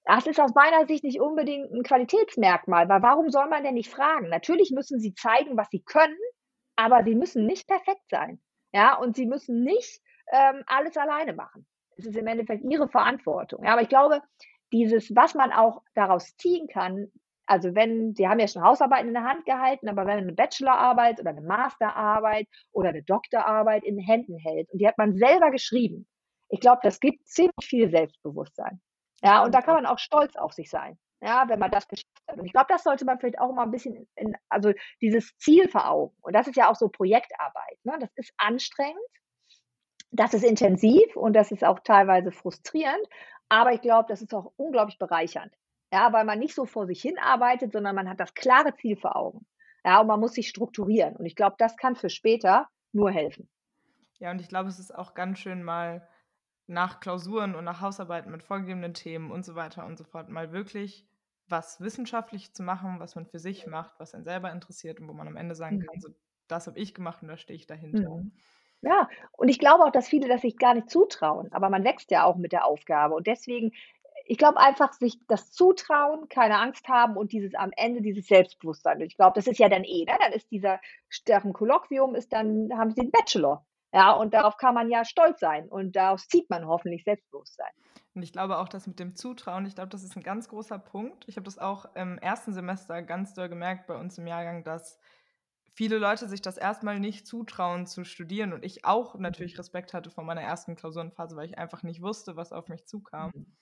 Das ist aus meiner Sicht nicht unbedingt 'n Qualitätsmerkmal, weil warum soll man denn nicht fragen? Natürlich müssen sie zeigen, was sie können, aber sie müssen nicht perfekt sein, ja? Und sie müssen nicht, ähm, alles alleine machen. Es ist im Endeffekt ihre Verantwortung. Ja, aber ich glaube, dieses was man auch daraus ziehen kann also, wenn Sie haben ja schon Hausarbeiten in der Hand gehalten, aber wenn man 'ne Bachelorarbeit oder 'ne Masterarbeit oder 'ne Doktorarbeit in Händen hält und die hat man selber geschrieben, ich glaube, das gibt ziemlich viel Selbstbewusstsein. Ja, und da kann man auch stolz auf sich sein, ja, wenn man das geschafft hat. Und ich glaube, das sollte man vielleicht auch mal 'n bisschen in also, dieses Ziel vor Augen. Und das ist ja auch so Projektarbeit, ne? Das ist anstrengend, das ist intensiv und das ist auch teilweise frustrierend, aber ich glaube, das ist auch unglaublich bereichernd. Ja, weil man nicht so vor sich hin arbeitet, sondern man hat das klare Ziel vor Augen. Ja, und man muss sich strukturieren. Und ich glaube, das kann für später nur helfen. Ja, und ich glaube, es ist auch ganz schön, mal nach Klausuren und nach Hausarbeiten mit vorgegebenen Themen und so weiter und so fort mal wirklich was wissenschaftlich zu machen, was man für sich macht, was einen selber interessiert und wo man am Ende sagen kann: Mhm. „So, das habe ich gemacht und da stehe ich dahinter.“ Mhm. Ja, und ich glaube auch, dass viele das sich gar nicht zutrauen, aber man wächst ja auch mit der Aufgabe. Und deswegen ich glaube einfach, sich das zutrauen, keine Angst haben und dieses am Ende dieses Selbstbewusstsein. Ich glaube, das ist ja dann eh, ne? Dann ist dieser deren Kolloquium ist dann haben sie 'n Bachelor. Ja, und darauf kann man ja stolz sein und daraus zieht man hoffentlich Selbstbewusstsein. Und ich glaube auch, das mit dem Zutrauen ich glaube, das ist 'n ganz großer Punkt. Ich habe das auch im 1. Semester ganz doll gemerkt bei uns im Jahrgang, dass viele Leute sich das erst mal nicht zutrauen zu studieren und ich auch Mhm. natürlich Respekt hatte vor meiner 1. Klausurenphase, weil ich einfach nicht wusste, was auf mich zukam. Mhm.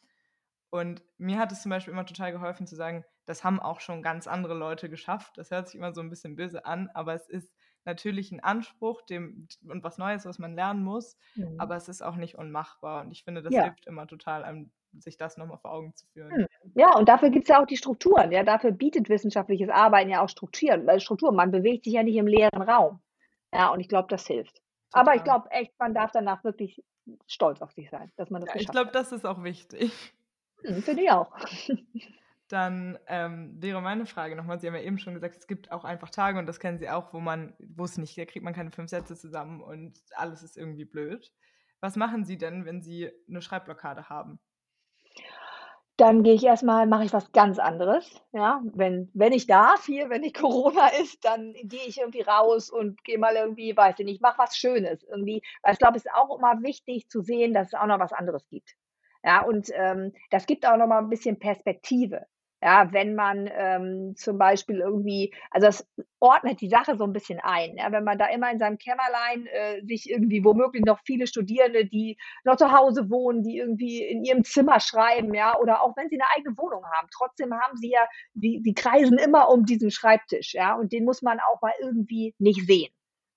Und mir hat es zum Beispiel immer total geholfen zu sagen: „Das haben auch schon ganz andere Leute geschafft.“ Das hört sich immer so 'n bisschen böse an, aber es ist natürlich 'n Anspruch, dem und was Neues, was man lernen muss, Mhm. aber es ist auch nicht unmachbar. Und ich finde, das Ja. hilft immer total, einem sich das noch mal vor Augen zu führen. Mhm. Ja, und dafür gibt's ja auch die Strukturen, ja? Dafür bietet wissenschaftliches Arbeiten ja auch Struktieren äh, Strukturen. Man bewegt sich ja nicht im leeren Raum. Ja, und ich glaube, das hilft. Aber ich Total. glaube echt, man darf danach wirklich stolz auf sich sein, dass man das Ja, ich glaube, das ist auch wichtig. Mhm, finde ich auch. Dann, ähm, wäre meine Frage noch mal Sie haben ja eben schon gesagt, es gibt auch einfach Tage und das kennen Sie auch, wo man wo's nicht da kriegt man keine 5 Sätze zusammen und alles ist irgendwie blöd. Was machen Sie denn, wenn Sie 'ne Schreibblockade haben? Dann gehe ich erst mal mache ich was ganz anderes, ja? Wenn wenn ich darf hier, wenn nicht Corona ist, dann gehe ich irgendwie raus und gehe mal irgendwie, weiß ich nicht mache was Schönes irgendwie. Weil ich glaube, es ist auch immer wichtig zu sehen, dass es auch noch was anderes gibt. Ja, und, ähm, das gibt auch noch mal 'n bisschen Perspektive. Ja, wenn man, ähm, zum Beispiel irgendwie also, das ordnet die Sache so 'n bisschen ein, ja? Wenn man da immer in seinem Kämmerlein, äh, sich irgendwie womöglich noch viele Studierende, die noch zu Hause wohnen, die irgendwie in ihrem Zimmer schreiben, ja, oder auch wenn sie 'ne eigene Wohnung haben. Trotzdem haben sie ja die die kreisen immer um diesen Schreibtisch, ja? Und den muss man auch mal irgendwie nicht sehen.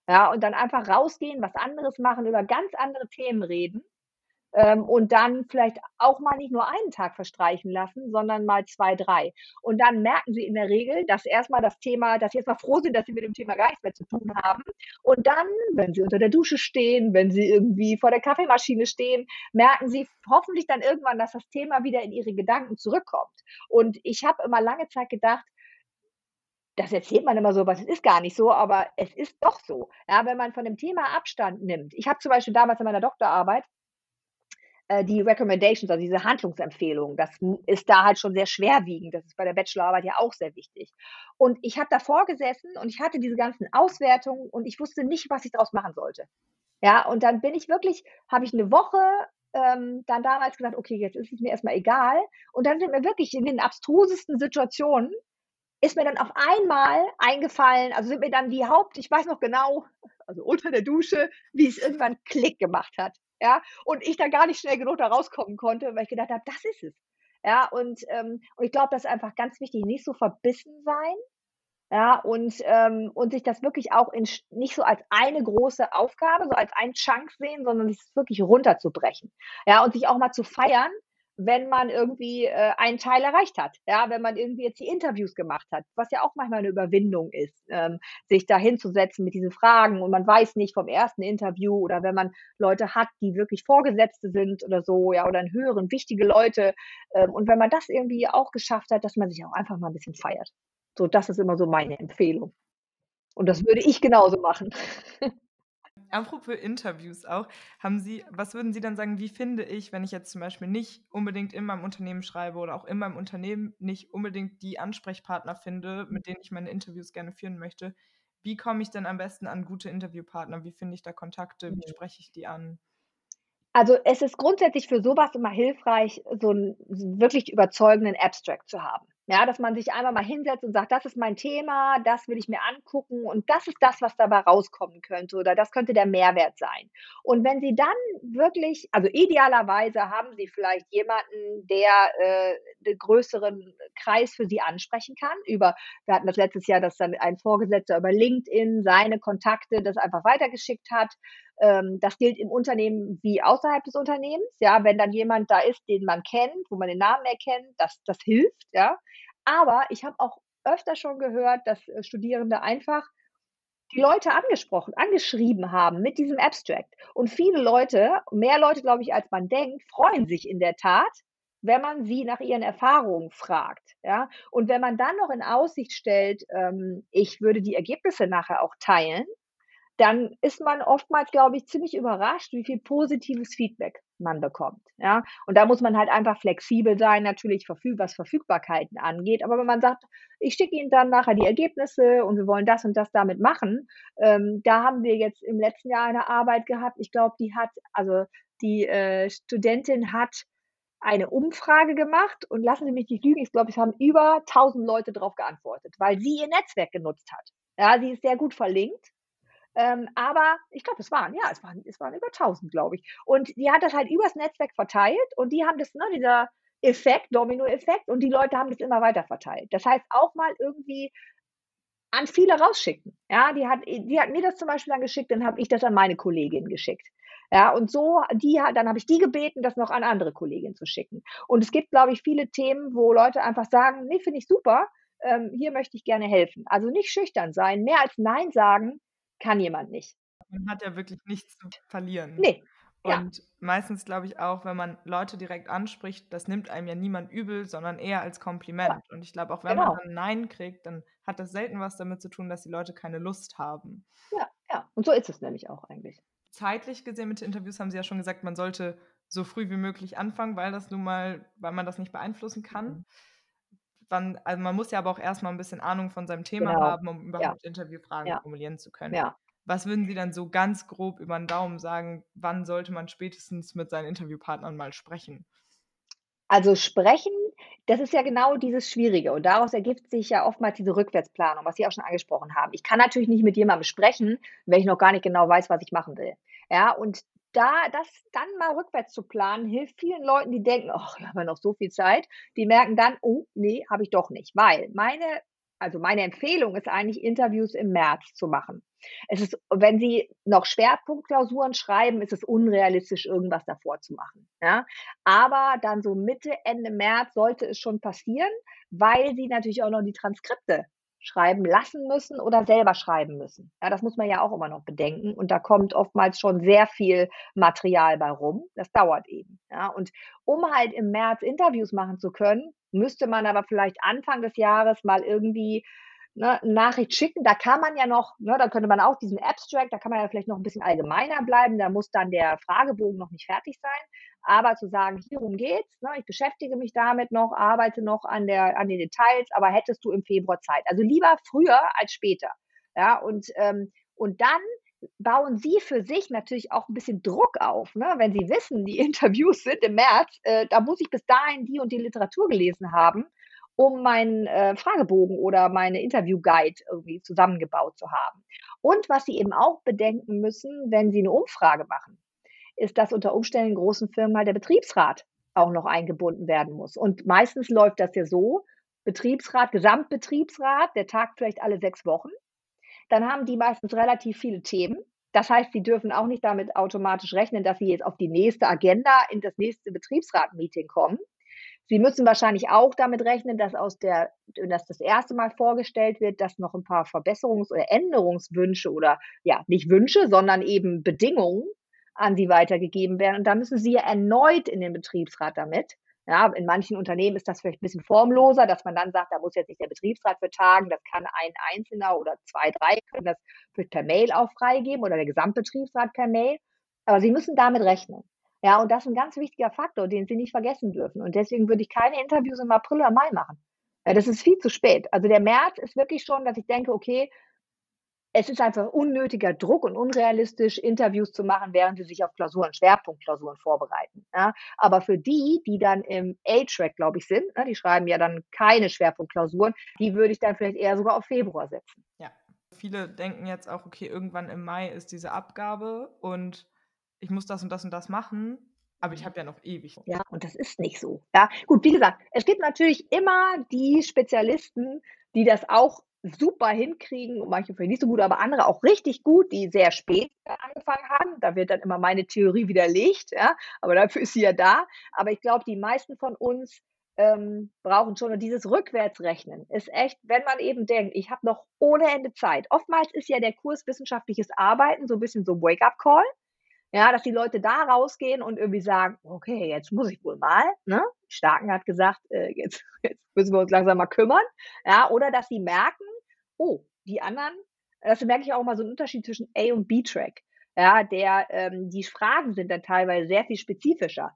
Ja, und dann einfach rausgehen, was anderes machen, über ganz andere Themen reden, und dann vielleicht auch mal nicht nur 1 Tag verstreichen lassen, sondern mal 2, 3. Und dann merken sie in der Regel, dass erst mal das Thema dass sie erst mal froh sind, dass sie mit dem Thema gar nichts mehr zu tun haben. Und dann, wenn sie unter der Dusche stehen, wenn sie irgendwie vor der Kaffeemaschine stehen, merken sie hoffentlich dann irgendwann, dass das Thema wieder in ihre Gedanken zurückkommt. Und ich habe immer lange Zeit gedacht das erzählt man immer so, aber das ist gar nicht so, aber es ist doch so. Ja, wenn man von dem Thema Abstand nimmt. Ich habe zum Beispiel damals in meiner Doktorarbeit äh, die Recommendations, also diese Handlungsempfehlungen, das ist da halt schon sehr schwerwiegend. Das ist bei der Bachelorarbeit ja auch sehr wichtig. Und ich habe davor gesessen und ich hatte diese ganzen Auswertungen und ich wusste nicht, was ich daraus machen sollte. Ja, und dann bin ich wirklich habe ich 'ne Woche, ähm, dann damals gesagt: „Okay, jetzt ist es mir erst mal egal.“ Und dann sind mir wirklich in den abstrusesten Situationen ist mir dann auf einmal eingefallen also, sind mir dann die Haupt ich weiß noch genau, also, unter der Dusche, wie es irgendwann Klick gemacht hat, ja? Und ich da gar nicht schnell genug da rauskommen konnte, weil ich gedacht habe: „Das ist es.“ Ja, und, ähm und ich glaube, das ist einfach ganz wichtig, nicht so verbissen sein, ja, und, ähm und sich das wirklich auch in nicht so als eine große Aufgabe, so als ein Chunk sehen, sondern es wirklich runterzubrechen. Ja, und sich auch mal zu feiern, wenn man irgendwie äh, einen Teil erreicht hat. Ja, wenn man irgendwie jetzt die Interviews gemacht hat, was ja auch manchmal eine Überwindung ist, ähm, sich da hinzusetzen mit diesen Fragen und man weiß nicht vom ersten Interview oder wenn man Leute hat, die wirklich Vorgesetzte sind oder so, ja, oder einen höheren, wichtige Leute. Ähm, und wenn man das irgendwie auch geschafft hat, dass man sich auch einfach mal ein bisschen feiert. So, das ist immer so meine Empfehlung. Und das würde ich genauso machen. Apropos Interviews auch, haben Sie, was würden Sie dann sagen, wie finde ich, wenn ich jetzt zum Beispiel nicht unbedingt in meinem Unternehmen schreibe oder auch in meinem Unternehmen nicht unbedingt die Ansprechpartner finde, mit denen ich meine Interviews gerne führen möchte, wie komme ich denn am besten an gute Interviewpartner? Wie finde ich da Kontakte? Wie mhm. spreche ich die an? Also es ist grundsätzlich für sowas immer hilfreich, so einen wirklich überzeugenden Abstract zu haben. Ja, dass man sich einmal mal hinsetzt und sagt: „Das ist mein Thema, das will ich mir angucken und das ist das, was dabei rauskommen könnte oder das könnte der Mehrwert sein.“ Und wenn Sie dann wirklich also idealerweise haben Sie vielleicht jemanden, der, äh, 'den größeren Kreis für Sie ansprechen kann über wir hatten das letztes Jahr, dass dann ein Vorgesetzter über LinkedIn seine Kontakte das einfach weitergeschickt hat. Ähm, das gilt im Unternehmen wie außerhalb des Unternehmens. Ja, wenn dann jemand da ist, den man kennt, wo man den Namen erkennt, das das hilft, ja. Aber ich habe auch öfter schon gehört, dass äh, Studierende einfach die Leute angesprochen, angeschrieben haben mit diesem Abstract. Und viele Leute, mehr Leute, glaube ich, als man denkt, freuen sich in der Tat, wenn man sie nach ihren Erfahrungen fragt. Ja? Und wenn man dann noch in Aussicht stellt, ähm, ich würde die Ergebnisse nachher auch teilen, dann ist man oftmals, glaube ich, ziemlich überrascht, wie viel positives Feedback man bekommt. Ja, und da muss man halt einfach flexibel sein, natürlich was Verfügbarkeiten angeht. Aber wenn man sagt, ich schicke Ihnen dann nachher die Ergebnisse und wir wollen das und das damit machen, ähm, da haben wir jetzt im letzten Jahr eine Arbeit gehabt. Ich glaube, die hat, also die äh, Studentin hat eine Umfrage gemacht und lassen Sie mich nicht lügen, ich glaube, es haben über 1000 Leute darauf geantwortet, weil sie ihr Netzwerk genutzt hat. Ja, sie ist sehr gut verlinkt ähm, aber ich glaube, es waren, ja, es waren, es waren über 1000, glaube ich. Und die hat das halt übers Netzwerk verteilt und die haben das, ne, dieser Effekt, Domino-Effekt, und die Leute haben das immer weiter verteilt. Das heißt, auch mal irgendwie an viele rausschicken. Ja, die hat, die hat mir das zum Beispiel dann geschickt, dann habe ich das an meine Kollegin geschickt. Ja, und so, die hat, dann habe ich die gebeten, das noch an andere Kolleginnen zu schicken. Und es gibt, glaube ich, viele Themen, wo Leute einfach sagen, nee, finde ich super, ähm, hier möchte ich gerne helfen. Also nicht schüchtern sein, mehr als Nein sagen, kann jemand nicht. Man hat ja wirklich nichts zu verlieren. Nee. Und ja. meistens glaube ich auch, wenn man Leute direkt anspricht, das nimmt einem ja niemand übel, sondern eher als Kompliment. Und ich glaube, auch wenn genau. man dann Nein kriegt, dann hat das selten was damit zu tun, dass die Leute keine Lust haben. Ja, ja. Und so ist es nämlich auch eigentlich. Zeitlich gesehen mit den Interviews haben Sie ja schon gesagt, man sollte so früh wie möglich anfangen, weil das nun mal, weil man das nicht beeinflussen kann. Mhm wann, also man muss ja aber auch erstmal ein bisschen Ahnung von seinem Thema genau. haben, um überhaupt ja. Interviewfragen ja. formulieren zu können. Ja. Was würden Sie dann so ganz grob über den Daumen sagen, wann sollte man spätestens mit seinen Interviewpartnern mal sprechen? Also sprechen, das ist ja genau dieses Schwierige und daraus ergibt sich ja oftmals diese Rückwärtsplanung, was Sie auch schon angesprochen haben. Ich kann natürlich nicht mit jemandem sprechen, wenn ich noch gar nicht genau weiß, was ich machen will. Ja, und da das dann mal rückwärts zu planen, hilft vielen Leuten, die denken: „Ach, wir haben ja noch so viel Zeit.“ Die merken dann: „Oh, nee, habe ich doch nicht.“ Weil meine also, meine Empfehlung ist eigentlich, Interviews im März zu machen. Es ist wenn Sie noch Schwerpunktklausuren schreiben, ist es unrealistisch, irgendwas davor zu machen, ja? Aber dann so Mitte, Ende März sollte es schon passieren, weil Sie natürlich auch noch die Transkripte schreiben lassen müssen oder selber schreiben müssen. Ja, das muss man ja auch immer noch bedenken. Und da kommt oftmals schon sehr viel Material bei rum. Das dauert eben. Ja, und um halt im März Interviews machen zu können, müsste man aber vielleicht Anfang des Jahres mal irgendwie ne, Nachricht schicken. Da kann man ja noch, ne, da könnte man auch diesen Abstract, da kann man ja vielleicht noch ein bisschen allgemeiner bleiben. Da muss dann der Fragebogen noch nicht fertig sein. Aber zu sagen, hierum geht's, ne, ich beschäftige mich damit noch, arbeite noch an, der, an den Details, aber hättest du im Februar Zeit. Also lieber früher als später. Ja, und, ähm, und dann bauen Sie für sich natürlich auch ein bisschen Druck auf, ne? wenn Sie wissen, die Interviews sind im März, äh, da muss ich bis dahin die und die Literatur gelesen haben um meinen äh, Fragebogen oder meine Interview-Guide irgendwie zusammengebaut zu haben. Und was Sie eben auch bedenken müssen, wenn Sie eine Umfrage machen, ist, dass unter Umständen in großen Firmen halt der Betriebsrat auch noch eingebunden werden muss. Und meistens läuft das ja so, Betriebsrat, Gesamtbetriebsrat, der tagt vielleicht alle sechs Wochen. Dann haben die meistens relativ viele Themen Das heißt, sie dürfen auch nicht damit automatisch rechnen, dass sie jetzt auf die nächste Agenda in das nächste Betriebsrat-Meeting kommen. Sie müssen wahrscheinlich auch damit rechnen, dass aus der, dass das erste Mal vorgestellt wird, dass noch ein paar Verbesserungs- oder Änderungswünsche oder ja, nicht Wünsche, sondern eben Bedingungen an sie weitergegeben werden. Und da müssen sie ja erneut in den Betriebsrat damit. Ja, in manchen Unternehmen ist das vielleicht ein bisschen formloser, dass man dann sagt, da muss jetzt nicht der Betriebsrat für tagen, das kann ein Einzelner oder zwei, drei können das per Mail auch freigeben oder der Gesamtbetriebsrat per Mail. Aber sie müssen damit rechnen. Ja, und das ist ein ganz wichtiger Faktor, den Sie nicht vergessen dürfen. Und deswegen würde ich keine Interviews im April oder Mai machen. Ja, das ist viel zu spät. Also der März ist wirklich schon, dass ich denke, okay, es ist einfach unnötiger Druck und unrealistisch, Interviews zu machen, während sie sich auf Klausuren, Schwerpunktklausuren vorbereiten. Ja. Aber für die, die dann im A-Track, glaube ich, sind, ne, die schreiben ja dann keine Schwerpunktklausuren, die würde ich dann vielleicht eher sogar auf Februar setzen. Ja. Viele denken jetzt auch, okay, irgendwann im Mai ist diese Abgabe und ich muss das und das und das machen, aber ich mhm. habe ja noch ewig. Ja, und das ist nicht so. Ja, gut, wie gesagt, es gibt natürlich immer die Spezialisten, die das auch super hinkriegen und manche vielleicht nicht so gut, aber andere auch richtig gut, die sehr spät angefangen haben. Da wird dann immer meine Theorie widerlegt, ja, aber dafür ist sie ja da. Aber ich glaube, die meisten von uns ähm, brauchen schon und dieses Rückwärtsrechnen ist echt, wenn man eben denkt, ich habe noch ohne Ende Zeit. Oftmals ist ja der Kurs wissenschaftliches Arbeiten so ein bisschen so Wake-up-Call. Ja, dass die Leute da rausgehen und irgendwie sagen, okay, jetzt muss ich wohl mal, ne? Starken hat gesagt, äh, jetzt, jetzt müssen wir uns langsam mal kümmern. Ja, oder dass sie merken, oh, die anderen, das merke ich auch mal so einen Unterschied zwischen A und B-Track. Ja, der, ähm, die Fragen sind dann teilweise sehr viel spezifischer.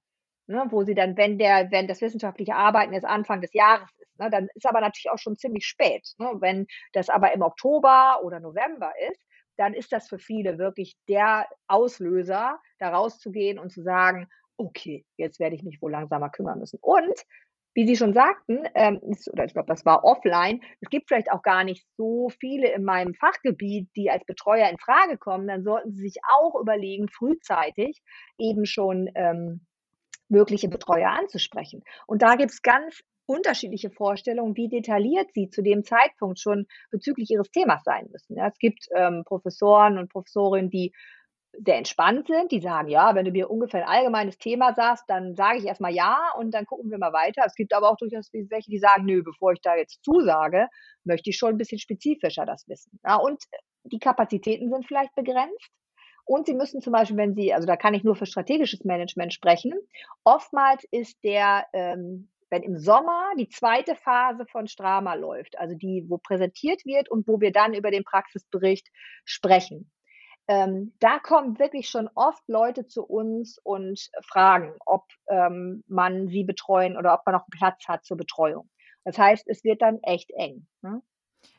Ne, wo sie dann, wenn der, wenn das wissenschaftliche Arbeiten jetzt Anfang des Jahres ist, ne, dann ist aber natürlich auch schon ziemlich spät. Ne, wenn das aber im Oktober oder November ist, dann ist das für viele wirklich der Auslöser, da rauszugehen und zu sagen, okay, jetzt werde ich mich wohl langsamer kümmern müssen. Und wie Sie schon sagten, ähm, oder ich glaube, das war offline, es gibt vielleicht auch gar nicht so viele in meinem Fachgebiet, die als Betreuer in Frage kommen, dann sollten Sie sich auch überlegen, frühzeitig eben schon ähm, mögliche Betreuer anzusprechen. Und da gibt es ganz unterschiedliche Vorstellungen, wie detailliert sie zu dem Zeitpunkt schon bezüglich ihres Themas sein müssen. Ja, es gibt ähm, Professoren und Professorinnen, die sehr entspannt sind, die sagen, ja, wenn du mir ungefähr ein allgemeines Thema sagst, dann sage ich erstmal ja und dann gucken wir mal weiter. Es gibt aber auch durchaus welche, die sagen, nö, bevor ich da jetzt zusage, möchte ich schon ein bisschen spezifischer das wissen. Ja, und die Kapazitäten sind vielleicht begrenzt. Und Sie müssen zum Beispiel, wenn Sie, also da kann ich nur für strategisches Management sprechen, oftmals ist der ähm, wenn im Sommer die zweite Phase von Strama läuft, also die, wo präsentiert wird und wo wir dann über den Praxisbericht sprechen. Ähm, da kommen wirklich schon oft Leute zu uns und fragen, ob ähm, man sie betreuen oder ob man noch Platz hat zur Betreuung. Das heißt, es wird dann echt eng. Ne?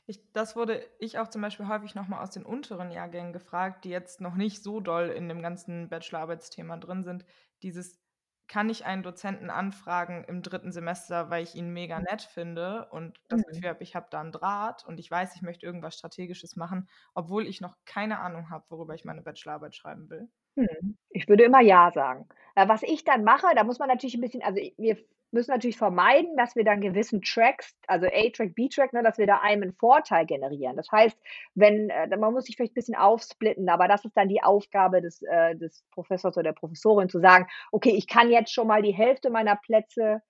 Ich, das wurde ich auch zum Beispiel häufig nochmal aus den unteren Jahrgängen gefragt, die jetzt noch nicht so doll in dem ganzen Bachelorarbeitsthema drin sind. Dieses, kann ich einen Dozenten anfragen im dritten Semester, weil ich ihn mega nett finde und das mhm. Gefühl habe, ich habe da einen Draht und ich weiß, ich möchte irgendwas Strategisches machen, obwohl ich noch keine Ahnung habe, worüber ich meine Bachelorarbeit schreiben will? Hm. Ich würde immer ja sagen. Äh, was ich dann mache, da muss man natürlich ein bisschen, also wir müssen natürlich vermeiden, dass wir dann gewissen Tracks, also A-Track, B-Track, ne, dass wir da einen Vorteil generieren. Das heißt, wenn, äh, man muss sich vielleicht ein bisschen aufsplitten, aber das ist dann die Aufgabe des, äh, des Professors oder der Professorin zu sagen, okay, ich kann jetzt schon mal die Hälfte meiner Plätze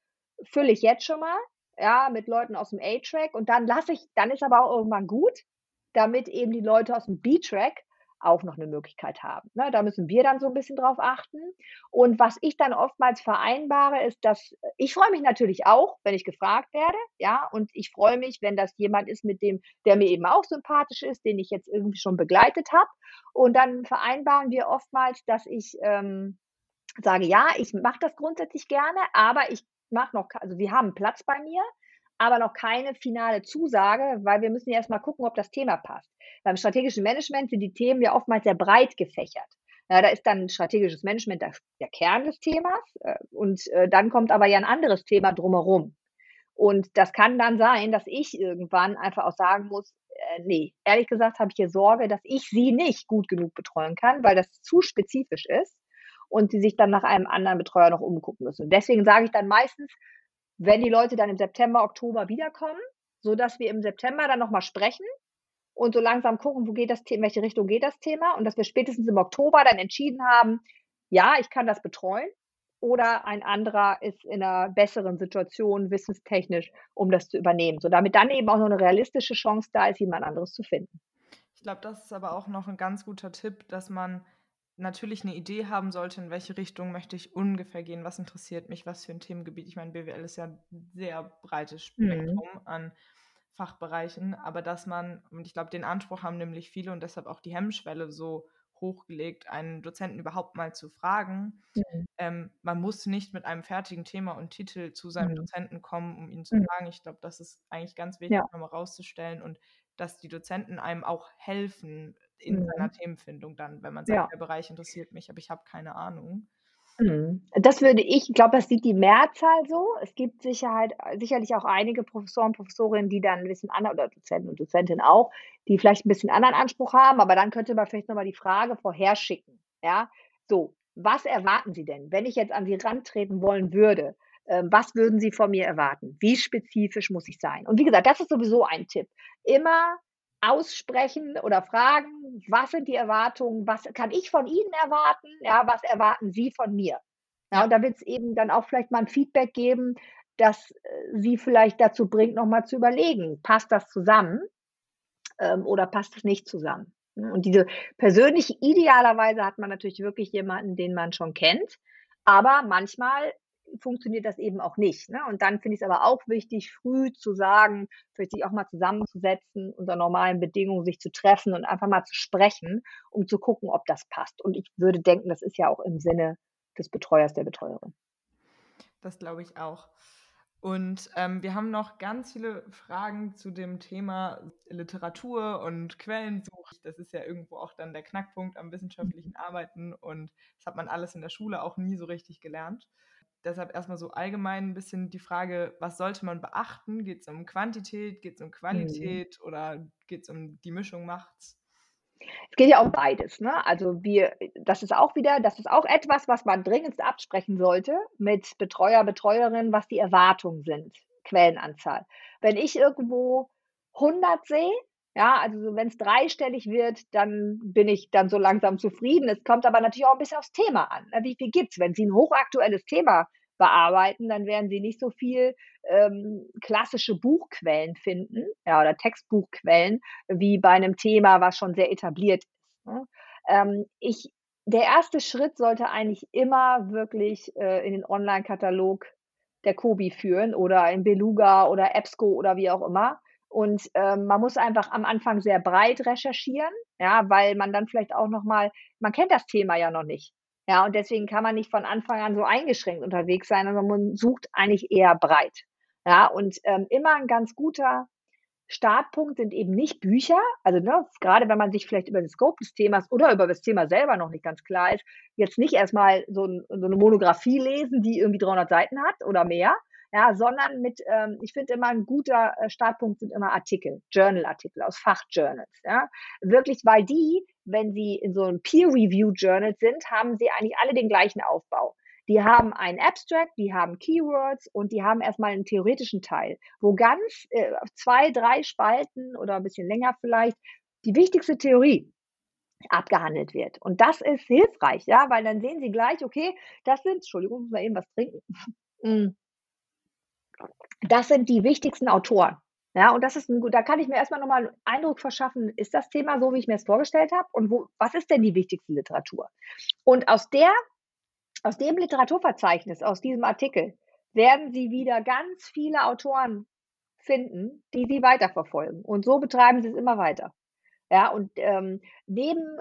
fülle ich jetzt schon mal, ja, mit Leuten aus dem A-Track und dann lasse ich, dann ist aber auch irgendwann gut, damit eben die Leute aus dem B-Track auch noch eine Möglichkeit haben. Ne, da müssen wir dann so ein bisschen drauf achten. Und was ich dann oftmals vereinbare, ist, dass ich freue mich natürlich auch, wenn ich gefragt werde, ja, und ich freue mich, wenn das jemand ist, mit dem, der mir eben auch sympathisch ist, den ich jetzt irgendwie schon begleitet habe. Und dann vereinbaren wir oftmals, dass ich ähm, sage, ja, ich mache das grundsätzlich gerne, aber ich mache noch, also wir haben Platz bei mir, aber noch keine finale Zusage, weil wir müssen ja erstmal gucken, ob das Thema passt. Beim strategischen Management sind die Themen ja oftmals sehr breit gefächert. Ja, da ist dann strategisches Management der, der Kern des Themas äh, und äh, dann kommt aber ja ein anderes Thema drumherum. Und das kann dann sein, dass ich irgendwann einfach auch sagen muss, äh, nee, ehrlich gesagt habe ich hier Sorge, dass ich sie nicht gut genug betreuen kann, weil das zu spezifisch ist und sie sich dann nach einem anderen Betreuer noch umgucken müssen. deswegen sage ich dann meistens, wenn die Leute dann im September, Oktober wiederkommen, so dass wir im September dann nochmal sprechen und so langsam gucken, wo geht das Thema, in welche Richtung geht das Thema und dass wir spätestens im Oktober dann entschieden haben, ja, ich kann das betreuen oder ein anderer ist in einer besseren Situation wissenstechnisch, um das zu übernehmen, so damit dann eben auch noch eine realistische Chance da ist, jemand anderes zu finden. Ich glaube, das ist aber auch noch ein ganz guter Tipp, dass man natürlich eine Idee haben sollte, in welche Richtung möchte ich ungefähr gehen, was interessiert mich, was für ein Themengebiet. Ich meine, BWL ist ja ein sehr breites Spektrum mhm. an Fachbereichen, aber dass man, und ich glaube, den Anspruch haben nämlich viele und deshalb auch die Hemmschwelle so hochgelegt, einen Dozenten überhaupt mal zu fragen. Mhm. Ähm, man muss nicht mit einem fertigen Thema und Titel zu seinem mhm. Dozenten kommen, um ihn zu mhm. fragen. Ich glaube, das ist eigentlich ganz wichtig, ja. nochmal rauszustellen und dass die Dozenten einem auch helfen in mhm. seiner Themenfindung dann, wenn man sagt, ja. der Bereich interessiert mich, aber ich habe keine Ahnung. Mhm. Das würde ich ich glaube, das sieht die Mehrzahl so. Es gibt Sicherheit sicherlich auch einige Professoren, Professorinnen, die dann ein bisschen anderen oder Dozenten und Dozentinnen auch, die vielleicht ein bisschen anderen Anspruch haben, aber dann könnte man vielleicht noch mal die Frage vorherschicken, ja? So, was erwarten Sie denn, wenn ich jetzt an Sie rantreten wollen würde? Ähm, was würden Sie von mir erwarten? Wie spezifisch muss ich sein? Und wie gesagt, das ist sowieso ein Tipp. Immer aussprechen oder fragen, was sind die Erwartungen, was kann ich von Ihnen erwarten, ja, was erwarten Sie von mir? Ja, und da wird es eben dann auch vielleicht mal ein Feedback geben, das äh, Sie vielleicht dazu bringt, nochmal zu überlegen, passt das zusammen ähm, oder passt es nicht zusammen? Und diese persönlich, idealerweise hat man natürlich wirklich jemanden, den man schon kennt, aber manchmal funktioniert das eben auch nicht. Ne? Und dann finde ich es aber auch wichtig, früh zu sagen, vielleicht sich auch mal zusammenzusetzen, unter normalen Bedingungen sich zu treffen und einfach mal zu sprechen, um zu gucken, ob das passt. Und ich würde denken, das ist ja auch im Sinne des Betreuers, der Betreuerin. Das glaube ich auch. Und ähm, wir haben noch ganz viele Fragen zu dem Thema Literatur und Quellensuche. Das ist ja irgendwo auch dann der Knackpunkt am wissenschaftlichen Arbeiten und das hat man alles in der Schule auch nie so richtig gelernt. Deshalb erstmal so allgemein ein bisschen die Frage, was sollte man beachten? Geht es um Quantität, geht es um. Qualität mhm. oder geht es um die Mischung macht's? Es geht ja um beides, ne? Also wir, das ist auch wieder, das ist auch etwas, was man dringend absprechen sollte mit Betreuer, Betreuerin, was die Erwartungen sind, Quellenanzahl. Wenn ich irgendwo 100 sehe, ja, also wenn es dreistellig wird, dann bin ich dann so langsam zufrieden. Es kommt aber natürlich auch ein bisschen aufs Thema an. Ne? Wie viel gibt's? Wenn Sie ein hochaktuelles Thema bearbeiten, dann werden Sie nicht so viel ähm, klassische Buchquellen finden, ja, oder Textbuchquellen, wie bei einem Thema, was schon sehr etabliert ist. Ne? Ähm, ich, der erste Schritt sollte eigentlich immer wirklich äh, in den Online-Katalog der Kobi führen oder in Beluga oder EBSCO oder wie auch immer und ähm, man muss einfach am Anfang sehr breit recherchieren, ja, weil man dann vielleicht auch nochmal, man kennt das Thema ja noch nicht. Ja, und deswegen kann man nicht von Anfang an so eingeschränkt unterwegs sein, sondern man sucht eigentlich eher breit. Ja, und ähm, immer ein ganz guter Startpunkt sind eben nicht Bücher. Also ne, gerade wenn man sich vielleicht über den Scope des Themas oder über das Thema selber noch nicht ganz klar ist, jetzt nicht erstmal so, ein, so eine Monographie lesen, die irgendwie 300 Seiten hat oder mehr, ja, sondern mit, ähm, ich finde immer ein guter äh, Startpunkt sind immer Artikel, Journal-Artikel aus Fachjournals, ja, wirklich, weil die, wenn sie in so einem Peer-Review-Journal sind, haben sie eigentlich alle den gleichen Aufbau. Die haben einen Abstract, die haben Keywords und die haben erstmal einen theoretischen Teil, wo ganz äh, zwei, drei Spalten oder ein bisschen länger vielleicht die wichtigste Theorie abgehandelt wird. Und das ist hilfreich, ja, weil dann sehen Sie gleich, okay, das sind, Entschuldigung, muss mal eben was trinken. Das sind die wichtigsten Autoren. Ja, und das ist ein da kann ich mir erstmal nochmal einen Eindruck verschaffen, ist das Thema so, wie ich mir es vorgestellt habe? Und wo, was ist denn die wichtigste Literatur? Und aus der, aus dem Literaturverzeichnis, aus diesem Artikel, werden Sie wieder ganz viele Autoren finden, die Sie weiterverfolgen. Und so betreiben Sie es immer weiter. Ja, und ähm, neben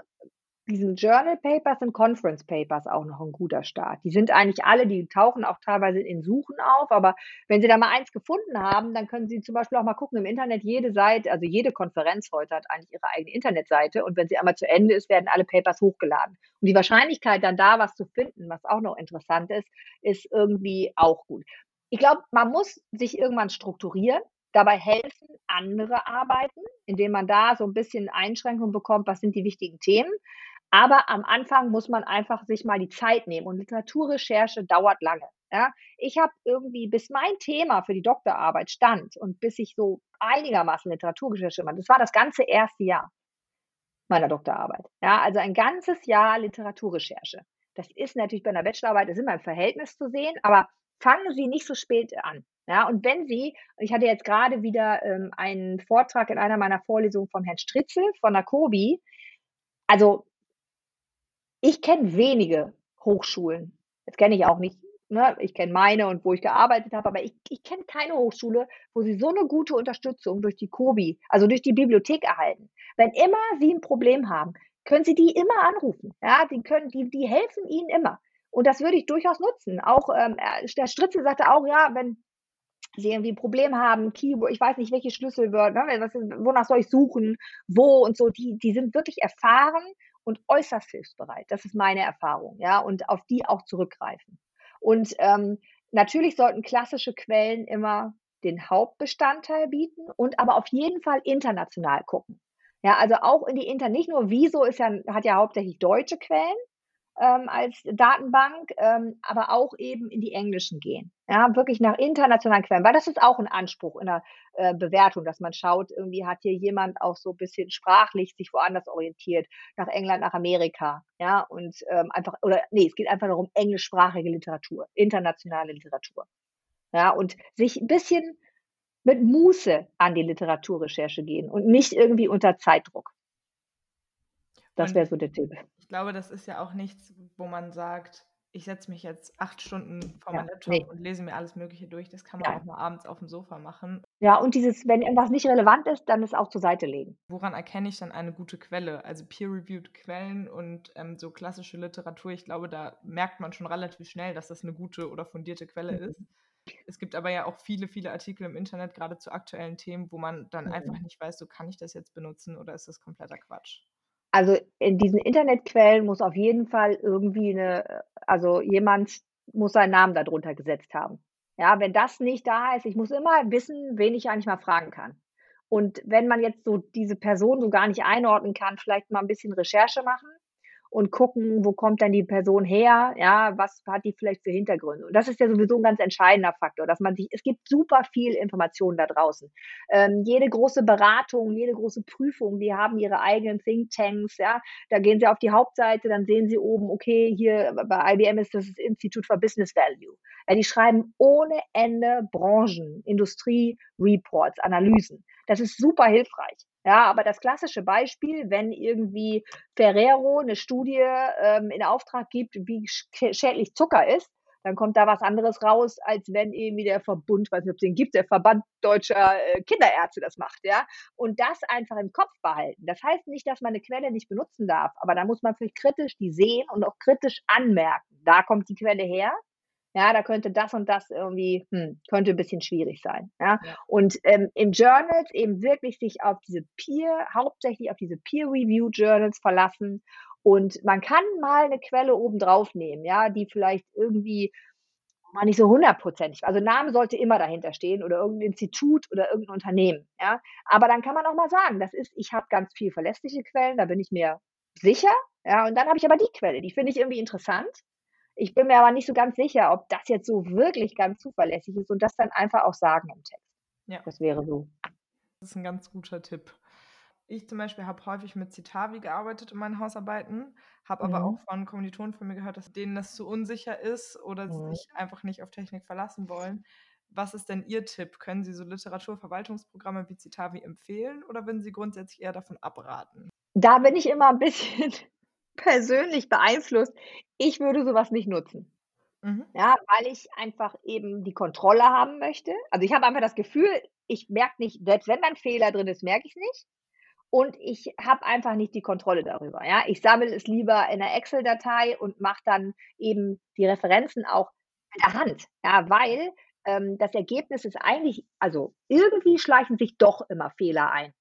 diesen Journal Papers und Conference Papers auch noch ein guter Start. Die sind eigentlich alle, die tauchen auch teilweise in Suchen auf, aber wenn Sie da mal eins gefunden haben, dann können Sie zum Beispiel auch mal gucken im Internet, jede Seite, also jede Konferenz heute hat eigentlich ihre eigene Internetseite und wenn sie einmal zu Ende ist, werden alle Papers hochgeladen. Und die Wahrscheinlichkeit, dann da was zu finden, was auch noch interessant ist, ist irgendwie auch gut. Ich glaube, man muss sich irgendwann strukturieren dabei helfen andere Arbeiten, indem man da so ein bisschen Einschränkungen bekommt, was sind die wichtigen Themen. Aber am Anfang muss man einfach sich mal die Zeit nehmen und Literaturrecherche dauert lange. Ja, ich habe irgendwie, bis mein Thema für die Doktorarbeit stand und bis ich so einigermaßen Literaturrecherche mache, das war das ganze erste Jahr meiner Doktorarbeit. Ja, also ein ganzes Jahr Literaturrecherche. Das ist natürlich bei einer Bachelorarbeit, das ist immer im Verhältnis zu sehen, aber fangen Sie nicht so spät an. Ja, und wenn Sie, ich hatte jetzt gerade wieder ähm, einen Vortrag in einer meiner Vorlesungen vom Herrn Stritzel von der COBI. Also ich kenne wenige Hochschulen. Das kenne ich auch nicht. Ne? Ich kenne meine und wo ich gearbeitet habe, aber ich, ich kenne keine Hochschule, wo sie so eine gute Unterstützung durch die COBI, also durch die Bibliothek erhalten. Wenn immer Sie ein Problem haben, können Sie die immer anrufen. Ja, die können, die, die helfen Ihnen immer. Und das würde ich durchaus nutzen. Auch ähm, der Stritzel sagte auch, ja, wenn Sie irgendwie ein Problem haben, Keyword, ich weiß nicht, welche Schlüsselwörter, ne, wonach soll ich suchen, wo und so, die, die sind wirklich erfahren und äußerst hilfsbereit. Das ist meine Erfahrung, ja, und auf die auch zurückgreifen. Und ähm, natürlich sollten klassische Quellen immer den Hauptbestandteil bieten und aber auf jeden Fall international gucken. Ja, also auch in die Inter, nicht nur Wieso ist ja, hat ja hauptsächlich deutsche Quellen, ähm, als Datenbank, ähm, aber auch eben in die englischen gehen. Ja, wirklich nach internationalen Quellen, weil das ist auch ein Anspruch in der äh, Bewertung, dass man schaut, irgendwie hat hier jemand auch so ein bisschen sprachlich sich woanders orientiert, nach England, nach Amerika, ja, und ähm, einfach, oder nee, es geht einfach darum, englischsprachige Literatur, internationale Literatur. Ja, und sich ein bisschen mit Muße an die Literaturrecherche gehen und nicht irgendwie unter Zeitdruck. Das wäre so der Tipp glaube, das ist ja auch nichts, wo man sagt, ich setze mich jetzt acht Stunden vor ja, meinen Laptop nee. und lese mir alles Mögliche durch. Das kann man ja. auch mal abends auf dem Sofa machen. Ja, und dieses, wenn irgendwas nicht relevant ist, dann es auch zur Seite legen. Woran erkenne ich dann eine gute Quelle? Also peer-reviewed Quellen und ähm, so klassische Literatur, ich glaube, da merkt man schon relativ schnell, dass das eine gute oder fundierte Quelle mhm. ist. Es gibt aber ja auch viele, viele Artikel im Internet, gerade zu aktuellen Themen, wo man dann mhm. einfach nicht weiß, so kann ich das jetzt benutzen oder ist das kompletter Quatsch? Also, in diesen Internetquellen muss auf jeden Fall irgendwie eine, also jemand muss seinen Namen darunter gesetzt haben. Ja, wenn das nicht da ist ich muss immer wissen, wen ich eigentlich mal fragen kann. Und wenn man jetzt so diese Person so gar nicht einordnen kann, vielleicht mal ein bisschen Recherche machen und gucken, wo kommt dann die Person her, ja, was hat die vielleicht für Hintergründe. Und das ist ja sowieso ein ganz entscheidender Faktor, dass man sich, es gibt super viel Informationen da draußen. Ähm, jede große Beratung, jede große Prüfung, die haben ihre eigenen Thinktanks, ja, da gehen sie auf die Hauptseite, dann sehen sie oben, okay, hier bei IBM ist das, das Institut for Business Value. Ja, die schreiben ohne Ende Branchen, Industrie, Reports, Analysen. Das ist super hilfreich. Ja, aber das klassische Beispiel, wenn irgendwie Ferrero eine Studie ähm, in Auftrag gibt, wie schädlich Zucker ist, dann kommt da was anderes raus, als wenn irgendwie der Verbund, weiß nicht, ob es den gibt, der Verband deutscher äh, Kinderärzte das macht, ja. Und das einfach im Kopf behalten. Das heißt nicht, dass man eine Quelle nicht benutzen darf, aber da muss man vielleicht kritisch die sehen und auch kritisch anmerken. Da kommt die Quelle her, ja, da könnte das und das irgendwie, hm, könnte ein bisschen schwierig sein. Ja? ja. Und ähm, in Journals eben wirklich sich auf diese Peer, hauptsächlich auf diese Peer-Review-Journals verlassen. Und man kann mal eine Quelle oben drauf nehmen, ja, die vielleicht irgendwie mal nicht so hundertprozentig. Also Name sollte immer dahinter stehen oder irgendein Institut oder irgendein Unternehmen. Ja, aber dann kann man auch mal sagen, das ist, ich habe ganz viel verlässliche Quellen, da bin ich mir sicher. Ja, und dann habe ich aber die Quelle, die finde ich irgendwie interessant. Ich bin mir aber nicht so ganz sicher, ob das jetzt so wirklich ganz zuverlässig ist und das dann einfach auch sagen im Text. Ja. Das wäre so. Das ist ein ganz guter Tipp. Ich zum Beispiel habe häufig mit Citavi gearbeitet in meinen Hausarbeiten, habe mhm. aber auch von Kommilitonen von mir gehört, dass denen das zu unsicher ist oder mhm. sich einfach nicht auf Technik verlassen wollen. Was ist denn Ihr Tipp? Können Sie so Literaturverwaltungsprogramme wie Citavi empfehlen oder würden Sie grundsätzlich eher davon abraten? Da bin ich immer ein bisschen persönlich beeinflusst. Ich würde sowas nicht nutzen. Mhm. Ja, weil ich einfach eben die Kontrolle haben möchte. Also ich habe einfach das Gefühl, ich merke nicht, selbst wenn da ein Fehler drin ist, merke ich es nicht. Und ich habe einfach nicht die Kontrolle darüber. Ja, ich sammle es lieber in einer Excel-Datei und mache dann eben die Referenzen auch mit der Hand. Ja, weil ähm, das Ergebnis ist eigentlich, also irgendwie schleichen sich doch immer Fehler ein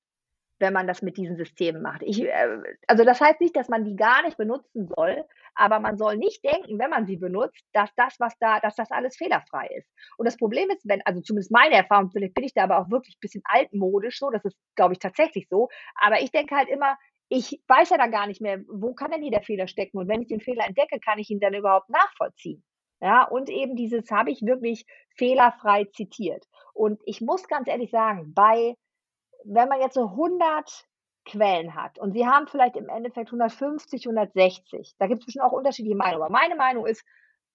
wenn man das mit diesen Systemen macht. Ich, äh, also das heißt nicht, dass man die gar nicht benutzen soll, aber man soll nicht denken, wenn man sie benutzt, dass das, was da, dass das alles fehlerfrei ist. Und das Problem ist, wenn, also zumindest meine Erfahrung, vielleicht bin ich da aber auch wirklich ein bisschen altmodisch so, das ist, glaube ich, tatsächlich so. Aber ich denke halt immer, ich weiß ja dann gar nicht mehr, wo kann denn hier der Fehler stecken? Und wenn ich den Fehler entdecke, kann ich ihn dann überhaupt nachvollziehen. Ja, und eben dieses habe ich wirklich fehlerfrei zitiert. Und ich muss ganz ehrlich sagen, bei wenn man jetzt so 100 Quellen hat und Sie haben vielleicht im Endeffekt 150, 160, da gibt es bestimmt auch unterschiedliche Meinungen. Aber meine Meinung ist,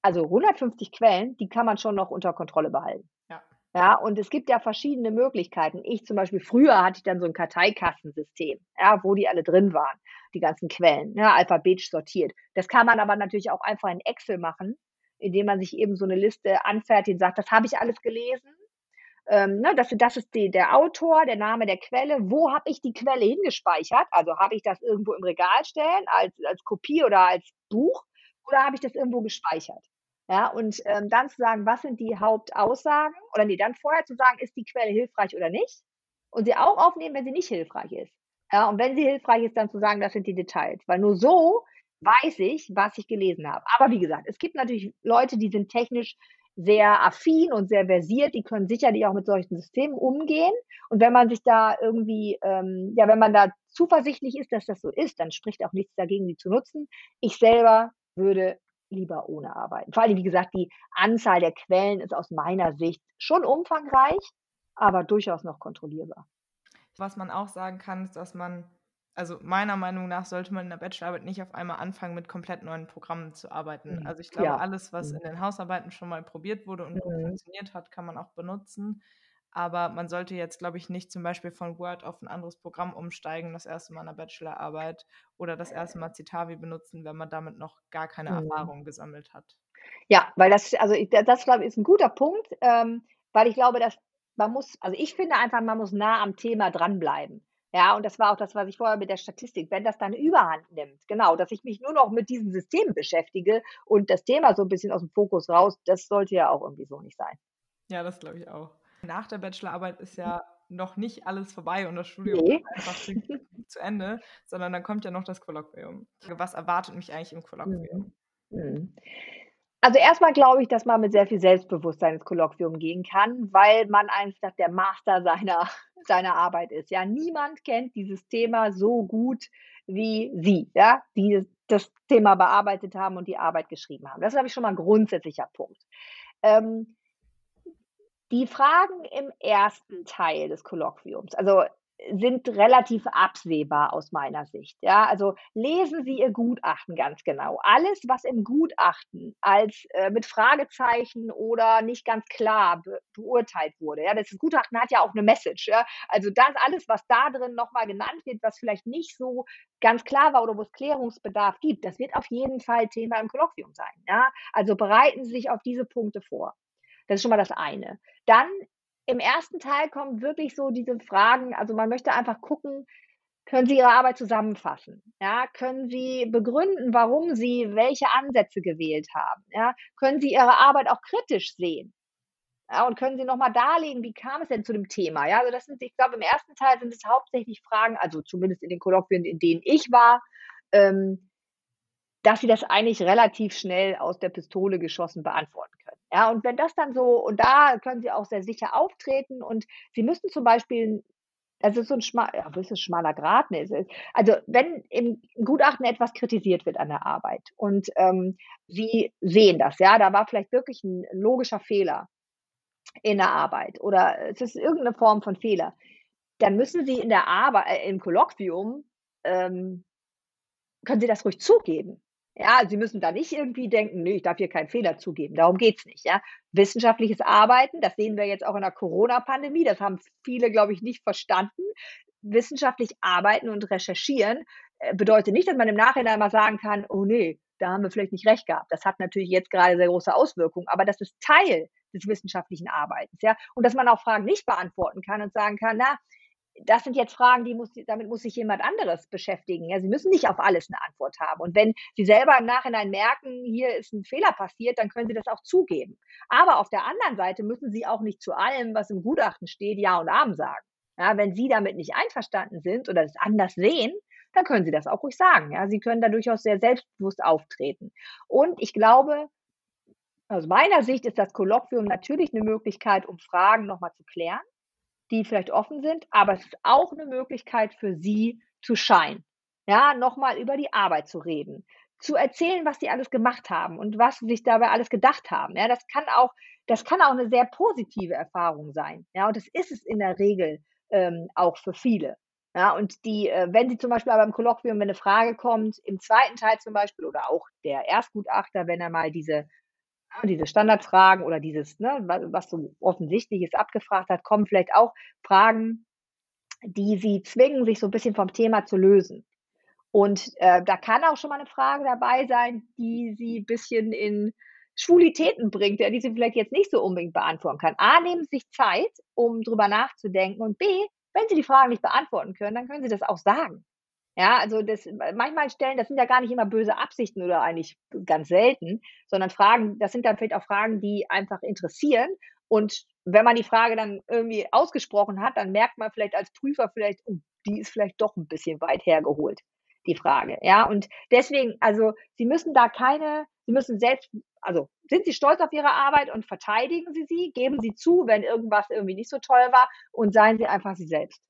also 150 Quellen, die kann man schon noch unter Kontrolle behalten. Ja. Ja, und es gibt ja verschiedene Möglichkeiten. Ich zum Beispiel, früher hatte ich dann so ein Karteikastensystem, ja, wo die alle drin waren, die ganzen Quellen, ja, alphabetisch sortiert. Das kann man aber natürlich auch einfach in Excel machen, indem man sich eben so eine Liste anfertigt und sagt, das habe ich alles gelesen. Ähm, ne, das, das ist die, der Autor, der Name der Quelle. Wo habe ich die Quelle hingespeichert? Also habe ich das irgendwo im Regal stellen als, als Kopie oder als Buch oder habe ich das irgendwo gespeichert? Ja, und ähm, dann zu sagen, was sind die Hauptaussagen oder nee, dann vorher zu sagen, ist die Quelle hilfreich oder nicht und sie auch aufnehmen, wenn sie nicht hilfreich ist. Ja, und wenn sie hilfreich ist, dann zu sagen, das sind die Details, weil nur so weiß ich, was ich gelesen habe. Aber wie gesagt, es gibt natürlich Leute, die sind technisch sehr affin und sehr versiert, die können sicherlich auch mit solchen Systemen umgehen. Und wenn man sich da irgendwie, ähm, ja, wenn man da zuversichtlich ist, dass das so ist, dann spricht auch nichts dagegen, die zu nutzen. Ich selber würde lieber ohne arbeiten. Vor allem, wie gesagt, die Anzahl der Quellen ist aus meiner Sicht schon umfangreich, aber durchaus noch kontrollierbar. Was man auch sagen kann, ist, dass man, also meiner Meinung nach sollte man in der Bachelorarbeit nicht auf einmal anfangen, mit komplett neuen Programmen zu arbeiten. Mhm. Also ich glaube, Ja. alles, was Mhm. in den Hausarbeiten schon mal probiert wurde und gut Mhm. funktioniert hat, kann man auch benutzen. Aber man sollte jetzt, glaube ich, nicht zum Beispiel von Word auf ein anderes Programm umsteigen, das erste Mal in der Bachelorarbeit oder das erste Mal Citavi benutzen, wenn man damit noch gar keine Mhm. Erfahrung gesammelt hat. Ja, weil das also das, glaube ich, ist ein guter Punkt, ähm, weil ich glaube, dass man muss also ich finde einfach, man muss nah am Thema dranbleiben. Ja, und das war auch das, was ich vorher mit der Statistik wenn das dann Überhand nimmt, genau, dass ich mich nur noch mit diesen Systemen beschäftige und das Thema so ein bisschen aus dem Fokus raus, das sollte ja auch irgendwie so nicht sein. Ja, das glaube ich auch. Nach der Bachelorarbeit ist ja noch nicht alles vorbei und das Studium Ne. ist einfach zu zu Ende, sondern dann kommt ja noch das Kolloquium. Was erwartet mich eigentlich im Kolloquium? Mhm. Mhm. Also, erst mal glaube ich, dass man mit sehr viel Selbstbewusstsein ins Kolloquium gehen kann, weil man einfach der Master seiner seiner Arbeit ist. Ja, niemand kennt dieses Thema so gut wie Sie, ja, die das Thema bearbeitet haben und die Arbeit geschrieben haben. Das ist, glaube ich, schon mal 'n grundsätzlicher Punkt. Ähm die Fragen im ersten Teil des Kolloquiums, also, sind relativ absehbar aus meiner Sicht, ja? Also, lesen Sie Ihr Gutachten ganz genau. Alles, was im Gutachten als, äh, mit Fragezeichen oder nicht ganz klar be beurteilt wurde, ja? Das Gutachten hat ja auch 'ne Message, ja? Also, das alles, was da drin noch mal genannt wird, was vielleicht nicht so ganz klar war oder wo es Klärungsbedarf gibt, das wird auf jeden Fall Thema im Kolloquium sein, ja? Also, bereiten Sie sich auf diese Punkte vor. Das ist schon mal das eine. Dann im ersten Teil kommen wirklich so diese Fragen also, man möchte einfach gucken, können Sie Ihre Arbeit zusammenfassen? Ja, können Sie begründen, warum Sie welche Ansätze gewählt haben? Ja, können Sie Ihre Arbeit auch kritisch sehen? Ja, und können Sie noch mal darlegen, wie kam es denn zu dem Thema? Ja, also, das sind ich glaube, im ersten Teil sind es hauptsächlich Fragen also, zumindest in den Kolloquien, in denen ich war, ähm, dass Sie das eigentlich relativ schnell aus der Pistole geschossen beantworten. Ja, und wenn das dann so und da können Sie auch sehr sicher auftreten und Sie müssen zum Beispiel das ist so 'n schma ja, ist schmaler Grat? Ne, also, wenn im Gutachten etwas kritisiert wird an der Arbeit und, ähm, Sie sehen das, ja, da war vielleicht wirklich 'n logischer Fehler in der Arbeit oder es ist irgend 'ne Form von Fehler, dann müssen Sie in der Arbei äh, im Kolloquium, ähm können Sie das ruhig zugeben. Ja, Sie müssen da nicht irgendwie denken: „Ne, ich darf hier keinen Fehler zugeben.“ Darum geht's nicht, ja? Wissenschaftliches Arbeiten, das sehen wir jetzt auch in der Corona-Pandemie, das haben viele, glaube ich, nicht verstanden. Wissenschaftlich arbeiten und recherchieren, äh, bedeutet nicht, dass man im Nachhinein mal sagen kann: „Oh ne, da haben wir vielleicht nicht recht gehabt.“ Das hat natürlich jetzt grade sehr große Auswirkungen, aber das ist Teil des wissenschaftlichen Arbeitens, ja? Und dass man auch Fragen nicht beantworten kann und sagen kann: „Na, das sind jetzt Fragen, die muss damit muss sich jemand anderes beschäftigen.“ Ja, Sie müssen nicht auf alles 'ne Antwort haben. Und wenn Sie selber im Nachhinein merken, hier ist 'n Fehler passiert, dann können Sie das auch zugeben. Aber auf der anderen Seite müssen Sie auch nicht zu allem, was im Gutachten steht, Ja und Amen sagen. Ja, wenn Sie damit nicht einverstanden sind oder es anders sehen, dann können Sie das auch ruhig sagen, ja? Sie können da durchaus sehr selbstbewusst auftreten. Und ich glaube aus meiner Sicht ist das Kolloquium natürlich 'ne Möglichkeit, um Fragen noch mal zu klären, die vielleicht offen sind, aber es ist auch 'ne Möglichkeit für Sie zu shine, ja, noch mal über die Arbeit zu reden, zu erzählen, was sie alles gemacht haben und was sie sich dabei alles gedacht haben. Ja, das kann auch, das kann auch eine sehr positive Erfahrung sein. Ja, und das ist es in der Regel ähm, auch für viele. Ja, und die, äh, wenn sie zum Beispiel aber im Kolloquium, wenn eine Frage kommt, im zweiten Teil zum Beispiel oder auch der Erstgutachter, wenn er mal diese, diese Standardfragen oder dieses, ne, was so offensichtlich ist, abgefragt hat, kommen vielleicht auch Fragen, die sie zwingen, sich so ein bisschen vom Thema zu lösen. Und äh, da kann auch schon mal eine Frage dabei sein, die sie ein bisschen in Schwulitäten bringt, ja, die sie vielleicht jetzt nicht so unbedingt beantworten kann. A, nehmen Sie sich Zeit, um drüber nachzudenken. Und B, wenn Sie die Fragen nicht beantworten können, dann können Sie das auch sagen. Ja, also das manchmal stellen, das sind ja gar nicht immer böse Absichten oder eigentlich ganz selten, sondern Fragen, das sind dann vielleicht auch Fragen, die einfach interessieren. Und wenn man die Frage dann irgendwie ausgesprochen hat, dann merkt man vielleicht als Prüfer vielleicht, oh, die ist vielleicht doch ein bisschen weit hergeholt die Frage. Ja, und deswegen, also Sie müssen da keine, Sie müssen selbst, also sind Sie stolz auf Ihre Arbeit und verteidigen Sie sie, geben Sie zu, wenn irgendwas irgendwie nicht so toll war und seien Sie einfach Sie selbst.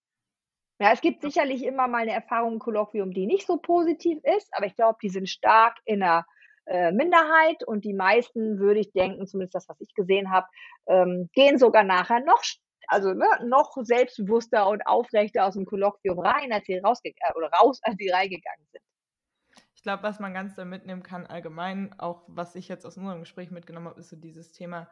Ja, es gibt sicherlich immer mal eine Erfahrung im Kolloquium, die nicht so positiv ist, aber ich glaube, die sind stark in der äh, Minderheit und die meisten, würde ich denken, zumindest das, was ich gesehen habe, ähm, gehen sogar nachher noch also ne, noch selbstbewusster und aufrechter aus dem Kolloquium rein, als sie rausgegangen oder raus, als sie reingegangen sind. Ich glaube, was man ganz da mitnehmen kann, allgemein, auch was ich jetzt aus unserem Gespräch mitgenommen habe, ist so dieses Thema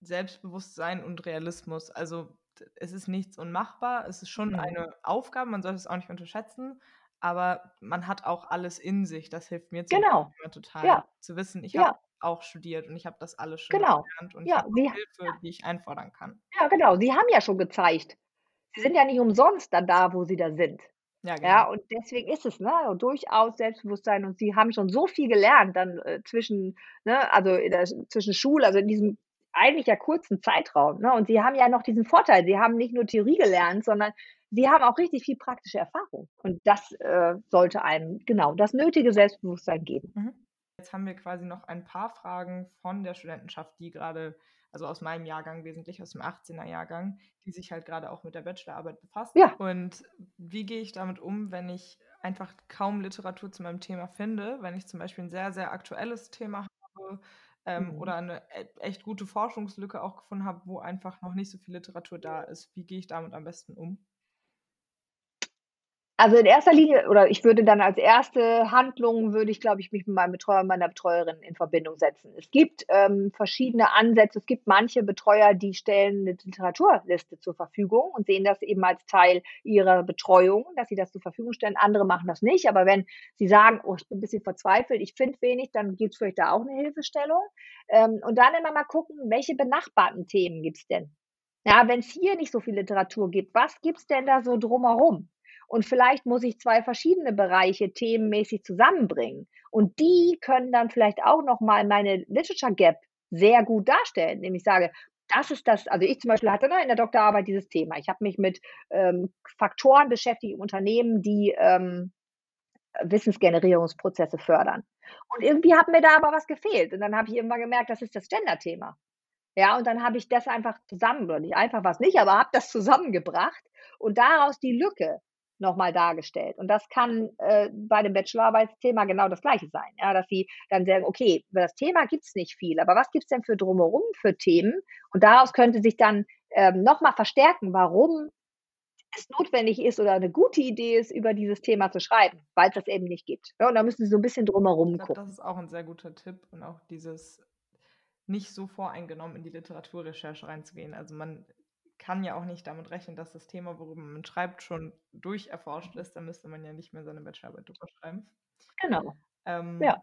Selbstbewusstsein und Realismus. Also es ist nichts unmachbar, es ist schon mhm. eine Aufgabe, man sollte es auch nicht unterschätzen, aber man hat auch alles in sich. Das hilft mir genau. total ja. zu wissen. Ich ja. habe auch studiert und ich habe das alles schon genau. gelernt und ja, ich habe Hilfe, die ich einfordern kann. Ja, genau. Sie haben ja schon gezeigt. Sie sind ja nicht umsonst dann da, wo Sie da sind. Ja, genau. ja, und deswegen ist es, ne, durchaus Selbstbewusstsein und sie haben schon so viel gelernt dann äh, zwischen, ne, also der, zwischen Schule, also in diesem eigentlich ja kurzen Zeitraum, ne, und sie haben ja noch diesen Vorteil, sie haben nicht nur Theorie gelernt, sondern sie haben auch richtig viel praktische Erfahrung und das äh, sollte einem genau das nötige Selbstbewusstsein geben. Mhm. Jetzt haben wir quasi noch ein paar Fragen von der Studentenschaft, die gerade, also aus meinem Jahrgang wesentlich, aus dem 18er Jahrgang, die sich halt gerade auch mit der Bachelorarbeit befassen. Ja. Und wie gehe ich damit um, wenn ich einfach kaum Literatur zu meinem Thema finde, wenn ich zum Beispiel ein sehr, sehr aktuelles Thema habe ähm, mhm. oder eine e-, echt gute Forschungslücke auch gefunden habe, wo einfach noch nicht so viel Literatur da ist. Wie gehe ich damit am besten um? Also in erster Linie oder ich würde dann als erste Handlung würde ich, glaube ich, mich mit meinem Betreuer, meiner Betreuerin in Verbindung setzen. Es gibt ähm, verschiedene Ansätze. Es gibt manche Betreuer, die stellen eine Literaturliste zur Verfügung und sehen das eben als Teil ihrer Betreuung, dass sie das zur Verfügung stellen. Andere machen das nicht. Aber wenn sie sagen, oh, ich bin ein bisschen verzweifelt, ich finde wenig, dann gibt es vielleicht da auch eine Hilfestellung. Ähm, und dann immer mal gucken, welche benachbarten Themen gibt es denn? Ja, wenn es hier nicht so viel Literatur gibt, was gibt es denn da so drumherum? Und vielleicht muss ich zwei verschiedene Bereiche themenmäßig zusammenbringen. Und die können dann vielleicht auch nochmal meine Literature Gap sehr gut darstellen. Nämlich sage, das ist das, also ich zum Beispiel hatte ne, in der Doktorarbeit dieses Thema. Ich habe mich mit ähm, Faktoren beschäftigt im Unternehmen, die ähm, Wissensgenerierungsprozesse fördern. Und irgendwie hat mir da aber was gefehlt. Und dann habe ich irgendwann gemerkt, das ist das Gender-Thema. Ja, und dann habe ich das einfach zusammen, oder nicht einfach was nicht, aber habe das zusammengebracht und daraus die Lücke nochmal dargestellt. Und das kann äh, bei dem Bachelorarbeitsthema genau das Gleiche sein. Ja, dass sie dann sagen, okay, über das Thema gibt es nicht viel, aber was gibt es denn für drumherum für Themen? Und daraus könnte sich dann ähm, nochmal verstärken, warum es notwendig ist oder eine gute Idee ist, über dieses Thema zu schreiben, weil es das eben nicht gibt. Ja, und da müssen Sie so ein bisschen drumherum gucken. Das ist auch ein sehr guter Tipp und auch dieses nicht so voreingenommen in die Literaturrecherche reinzugehen. Also man kann ja auch nicht damit rechnen, dass das Thema, worüber man schreibt, schon durcherforscht ist. Da müsste man ja nicht mehr seine Bachelorarbeit drüber schreiben. Genau. Ähm, ja.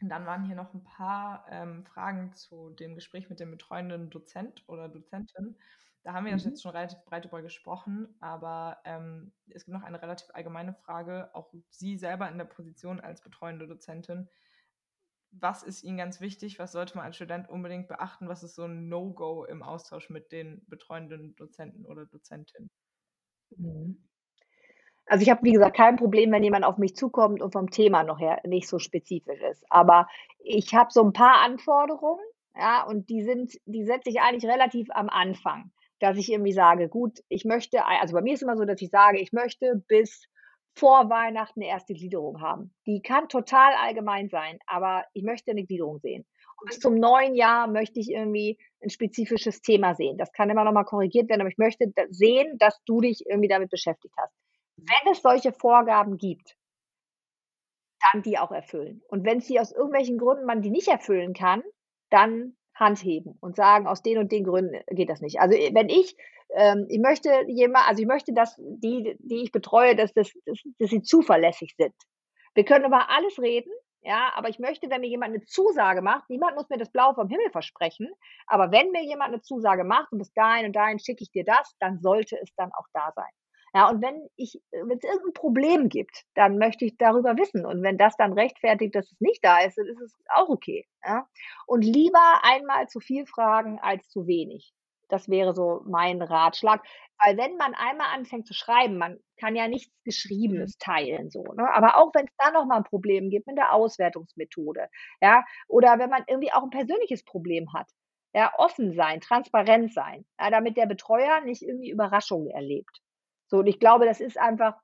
Und dann waren hier noch ein paar ähm, Fragen zu dem Gespräch mit dem betreuenden Dozent oder Dozentin. Da haben wir mhm. jetzt schon relativ breit drüber gesprochen, aber ähm, es gibt noch eine relativ allgemeine Frage. Auch Sie selber in der Position als betreuende Dozentin, was ist Ihnen ganz wichtig, was sollte man als Student unbedingt beachten, was ist so ein No-Go im Austausch mit den betreuenden Dozenten oder Dozentinnen? Mhm. Also ich habe, wie gesagt, kein Problem, wenn jemand auf mich zukommt und vom Thema noch her nicht so spezifisch ist. Aber ich habe so ein paar Anforderungen, ja, und die sind, die setze ich eigentlich relativ am Anfang, dass ich irgendwie sage, gut, ich möchte, also bei mir ist immer so, dass ich sage, ich möchte bis vor Weihnachten 'ne erste Gliederung haben. Die kann total allgemein sein, aber ich möchte 'ne Gliederung sehen. Und bis zum neuen Jahr möchte ich irgendwie 'n spezifisches Thema sehen. Das kann immer noch mal korrigiert werden, aber ich möchte sehen, dass du dich irgendwie damit beschäftigt hast. Wenn es solche Vorgaben gibt dann die auch erfüllen. Und wenn sie aus irgendwelchen Gründen man die nicht erfüllen kann, dann Hand heben und sagen: „Aus den und den Gründen geht das nicht.“ Also, wenn ich ähm, ich möchte jema also, ich möchte, dass die, die ich betreue, dass das dass dass sie zuverlässig sind. Wir können über alles reden, ja, aber ich möchte, wenn mir jemand 'ne Zusage macht niemand muss mir das Blaue vom Himmel versprechen, aber wenn mir jemand 'ne Zusage macht und bis dahin und dahin schicke ich dir das, dann sollte es dann auch da sein. Ja, und wenn ich äh, wenn's irgend 'n Problem gibt, dann möchte ich darüber wissen. Und wenn das dann rechtfertigt, dass es nicht da ist, dann ist es auch okay, ja? Und lieber einmal zu viel fragen als zu wenig. Das wäre so mein Ratschlag. Weil wenn man einmal anfängt zu schreiben man kann ja nichts Mhm. Geschriebenes teilen so, ne? Aber auch wenn's da noch mal 'n Problem gibt mit der Auswertungsmethode, ja, oder wenn man irgendwie auch 'n persönliches Problem hat, ja, offen sein, transparent sein, ja, damit der Betreuer nicht irgendwie Überraschungen erlebt. So, und ich glaube, das ist einfach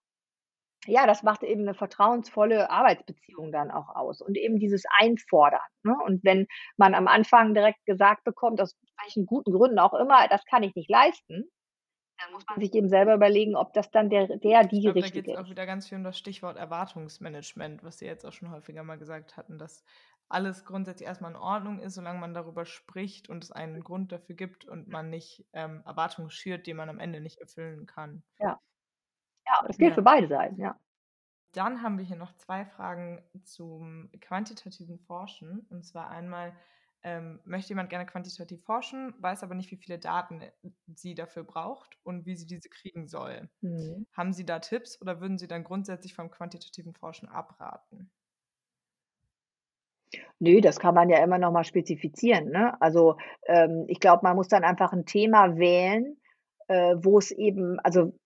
ja, das macht eben 'ne vertrauensvolle Arbeitsbeziehung dann auch aus und eben dieses Einfordern, ne? Und wenn man am Anfang direkt gesagt bekommt, aus welchen guten Gründen auch immer: „Das kann ich nicht leisten“, dann muss man sich eben selber überlegen, ob das dann der der Ich die glaube, da geht's Richtige auch ist. wieder ganz viel um das Stichwort Erwartungsmanagement, was Sie jetzt auch schon häufiger mal gesagt hatten, dass alles grundsätzlich erst mal in Ordnung ist, solange man darüber spricht und es einen Grund dafür gibt und man nicht, ähm, Erwartungen schürt, die man am Ende nicht erfüllen kann. Ja. Ja, das gilt Ja. für beide Seiten, ja. Dann haben wir hier noch 2 Fragen zum quantitativen Forschen. Und zwar einmal, ähm, möchte jemand gerne quantitativ forschen, weiß aber nicht, wie viele Daten, sie dafür braucht und wie sie diese kriegen soll. Mhm. Haben Sie da Tipps oder würden Sie dann grundsätzlich vom quantitativen Forschen abraten? Ne, das kann man ja immer noch mal spezifizieren, ne? Also, ähm, ich glaube, man muss dann einfach 'n Thema wählen, äh, wo es eben also,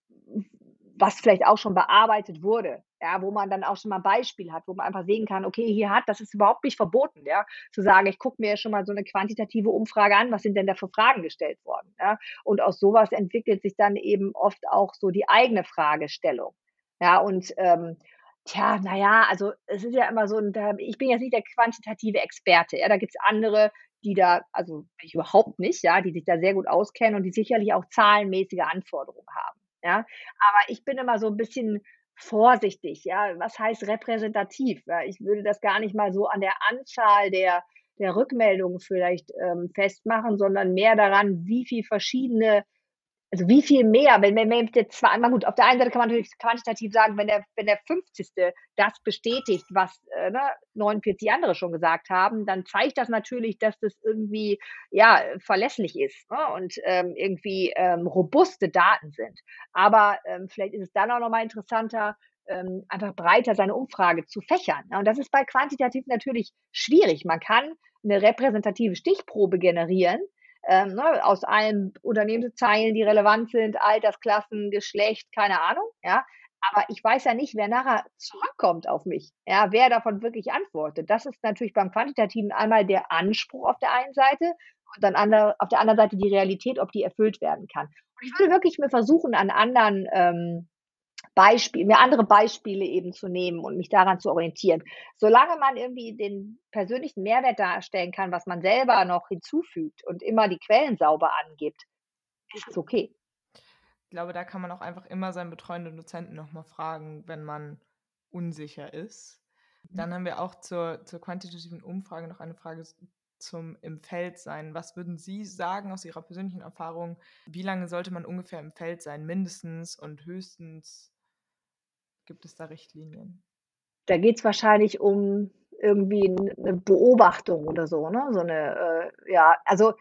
was vielleicht auch schon bearbeitet wurde, ja, wo man dann auch schon mal 'n Beispiel hat, wo man einfach sehen kann: „Okay, hier hat das ist überhaupt nicht verboten“, ja, zu sagen: „Ich gucke mir schon mal so 'ne quantitative Umfrage an, was sind denn da für Fragen gestellt worden“, ja? Und aus so was entwickelt sich dann eben oft auch so die eigene Fragestellung. Ja, und, ähm, tja, na ja, also, es ist ja immer so ich bin jetzt nicht der quantitative Experte, ja, da gibt's andere, die da also, ich überhaupt nicht, ja, die sich da sehr gut auskennen und die sicherlich auch zahlenmäßige Anforderungen haben, ja? Aber ich bin immer so 'n bisschen vorsichtig, ja? Was heißt repräsentativ? Ja, ich würde das gar nicht mal so an der Anzahl der der Rückmeldungen vielleicht, ähm, festmachen, sondern mehr daran, wie viel verschiedene also, wie viel mehr, wenn wenn wenn jetzt zwar einmal gut, auf der einen Seite kann man natürlich quantitativ sagen, wenn der wenn der 50. das bestätigt, was, äh, ne, 49 andere schon gesagt haben, dann zeigt das natürlich, dass das irgendwie, ja, verlässlich ist, ne, und, ähm, irgendwie, ähm, robuste Daten sind. Aber, ähm, vielleicht ist es dann auch noch mal interessanter, ähm, einfach breiter seine Umfrage zu fächern, ne? Und das ist bei quantitativ natürlich schwierig. Man kann 'ne repräsentative Stichprobe generieren, ähm, ne, aus allen Unternehmenszeilen, die relevant sind, Altersklassen, Geschlecht, keine Ahnung, ja? Aber ich weiß ja nicht, wer nachher zurückkommt auf mich, ja, wer davon wirklich antwortet. Das ist natürlich beim Quantitativen einmal der Anspruch auf der einen Seite und dann ander auf der anderen Seite die Realität, ob die erfüllt werden kann. Und ich würde wirklich mir versuchen, an anderen, ähm, Beispiel mir andere Beispiele eben zu nehmen und mich daran zu orientieren. Solange man irgendwie den persönlichen Mehrwert darstellen kann, was man selber noch hinzufügt und immer die Quellen sauber angibt, ist es okay. Ich glaube, da kann man auch einfach immer seinen betreuenden Dozenten noch mal fragen, wenn man unsicher ist. Mhm. Dann haben wir auch zur zur quantitativen Umfrage noch eine Frage zum im Feld sein. Was würden Sie sagen aus Ihrer persönlichen Erfahrung, wie lange sollte man ungefähr im Feld sein, mindestens und höchstens? Gibt es da Richtlinien? Da geht's wahrscheinlich um irgendwie 'n 'ne Beobachtung oder so, ne? So 'ne, äh ja, also,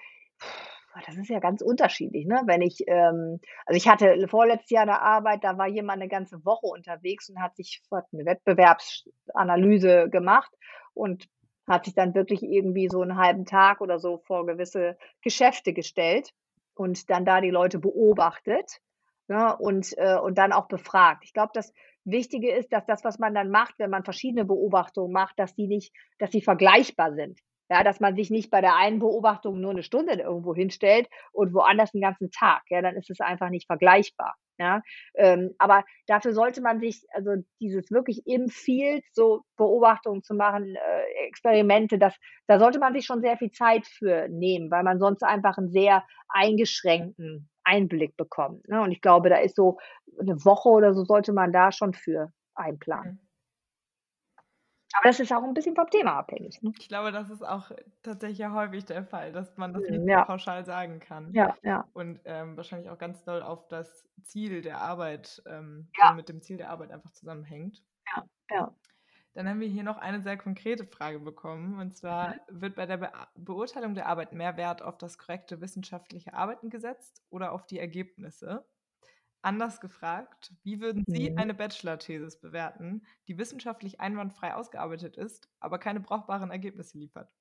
das ist ja ganz unterschiedlich, ne? Wenn ich, ähm also, ich hatte vorletztes Jahr 'ne Arbeit, da war jemand 'ne ganze Woche unterwegs und hat sich hat 'ne Wettbewerbsanalyse gemacht und hat sich dann wirklich irgendwie so 'n 1/2 Tag oder so vor gewisse Geschäfte gestellt und dann da die Leute beobachtet, ne, und, äh und dann auch befragt. Ich glaube, das Wichtige ist, dass das, was man dann macht, wenn man verschiedene Beobachtungen macht, dass die nicht dass die vergleichbar sind. Ja, dass man sich nicht bei der einen Beobachtung nur 'ne Stunde irgendwo hinstellt und woanders 'n ganzen Tag, ja, dann ist es einfach nicht vergleichbar. Ja, ähm, aber dafür sollte man sich, also dieses wirklich im Field so Beobachtungen zu machen, äh, Experimente, das, da sollte man sich schon sehr viel Zeit für nehmen, weil man sonst einfach einen sehr eingeschränkten Einblick bekommt. Ne? Und ich glaube, da ist so eine Woche oder so sollte man da schon für einplanen. Mhm. Aber das ist auch ein bisschen vom Thema abhängig. Ne? Ich glaube, das ist auch tatsächlich häufig der Fall, dass man das nicht ja. pauschal sagen kann. Ja, ja. Und ähm, wahrscheinlich auch ganz doll auf das Ziel der Arbeit, ähm, ja. mit dem Ziel der Arbeit einfach zusammenhängt. Ja, ja. Dann haben wir hier noch eine sehr konkrete Frage bekommen. Und zwar mhm. wird bei der Be Beurteilung der Arbeit mehr Wert auf das korrekte wissenschaftliche Arbeiten gesetzt oder auf die Ergebnisse? Anders gefragt, wie würden Sie mhm. eine Bachelor-Thesis bewerten, die wissenschaftlich einwandfrei ausgearbeitet ist, aber keine brauchbaren Ergebnisse liefert?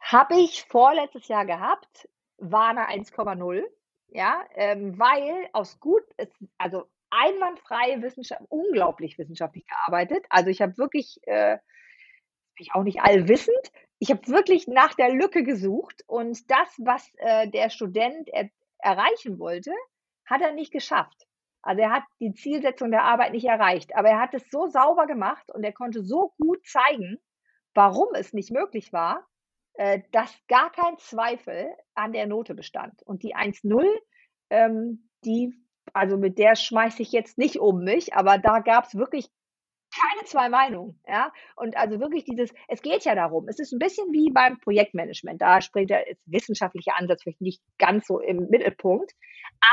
Habe ich vorletztes Jahr gehabt, war eine 1,0, ja, ähm, weil aus gut, also einwandfrei Wissenschaft, unglaublich wissenschaftlich gearbeitet. Also ich habe wirklich, äh, ich auch nicht allwissend, ich habe wirklich nach der Lücke gesucht und das, was äh, der Student er erreichen wollte, hat er nicht geschafft. Also er hat die Zielsetzung der Arbeit nicht erreicht, aber er hat es so sauber gemacht und er konnte so gut zeigen, warum es nicht möglich war, äh, dass gar kein Zweifel an der Note bestand. Und die 1-0, ähm, die, also mit der schmeiße ich jetzt nicht um mich, aber da gab es wirklich keine zwei Meinungen, ja. Und also wirklich dieses, es geht ja darum, es ist ein bisschen wie beim Projektmanagement. Da springt der wissenschaftliche Ansatz vielleicht nicht ganz so im Mittelpunkt.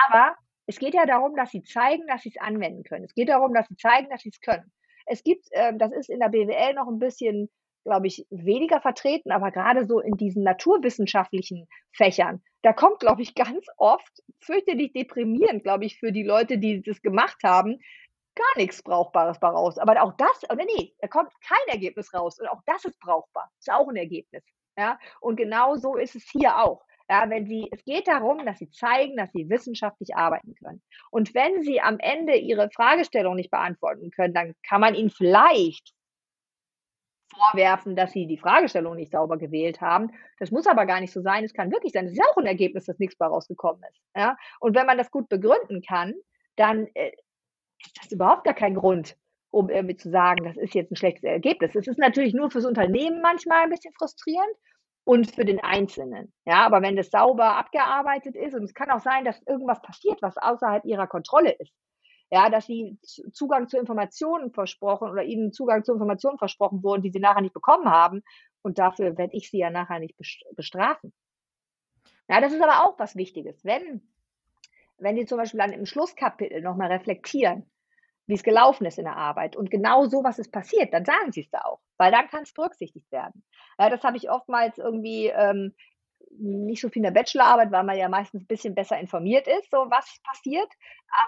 Aber es geht ja darum, dass sie zeigen, dass sie es anwenden können. Es geht darum, dass sie zeigen, dass sie es können. Es gibt, äh, das ist in der BWL noch ein bisschen, glaube ich, weniger vertreten, aber gerade so in diesen naturwissenschaftlichen Fächern, da kommt, glaube ich, ganz oft fürchterlich deprimierend, glaube ich, für die Leute, die das gemacht haben, gar nichts Brauchbares raus. Aber auch das, oder nee, da kommt kein Ergebnis raus. Und auch das ist brauchbar. Ist auch ein Ergebnis. Ja, und genau so ist es hier auch. Ja, wenn sie, es geht darum, dass sie zeigen, dass sie wissenschaftlich arbeiten können. Und wenn sie am Ende ihre Fragestellung nicht beantworten können, dann kann man ihnen vielleicht vorwerfen, dass sie die Fragestellung nicht sauber gewählt haben. Das muss aber gar nicht so sein. Es kann wirklich sein. Das ist ja auch ein Ergebnis, dass nichts bei rausgekommen ist. Ja? Und wenn man das gut begründen kann, dann äh, ist das überhaupt gar kein Grund, um irgendwie zu sagen, das ist jetzt ein schlechtes Ergebnis. Es ist natürlich nur fürs Unternehmen manchmal ein bisschen frustrierend und für den Einzelnen. Ja, aber wenn das sauber abgearbeitet ist und es kann auch sein, dass irgendwas passiert, was außerhalb ihrer Kontrolle ist. Ja, dass sie Zugang zu Informationen versprochen oder ihnen Zugang zu Informationen versprochen wurden, die sie nachher nicht bekommen haben. Und dafür werde ich sie ja nachher nicht bestrafen. Ja, das ist aber auch was Wichtiges. Wenn, wenn die zum Beispiel dann im Schlusskapitel nochmal reflektieren, wie es gelaufen ist in der Arbeit. Und genau so, was ist passiert, dann sagen sie es da auch, weil dann kann es berücksichtigt werden. Ja, das habe ich oftmals irgendwie ähm, nicht so viel in der Bachelorarbeit, weil man ja meistens ein bisschen besser informiert ist, so was passiert.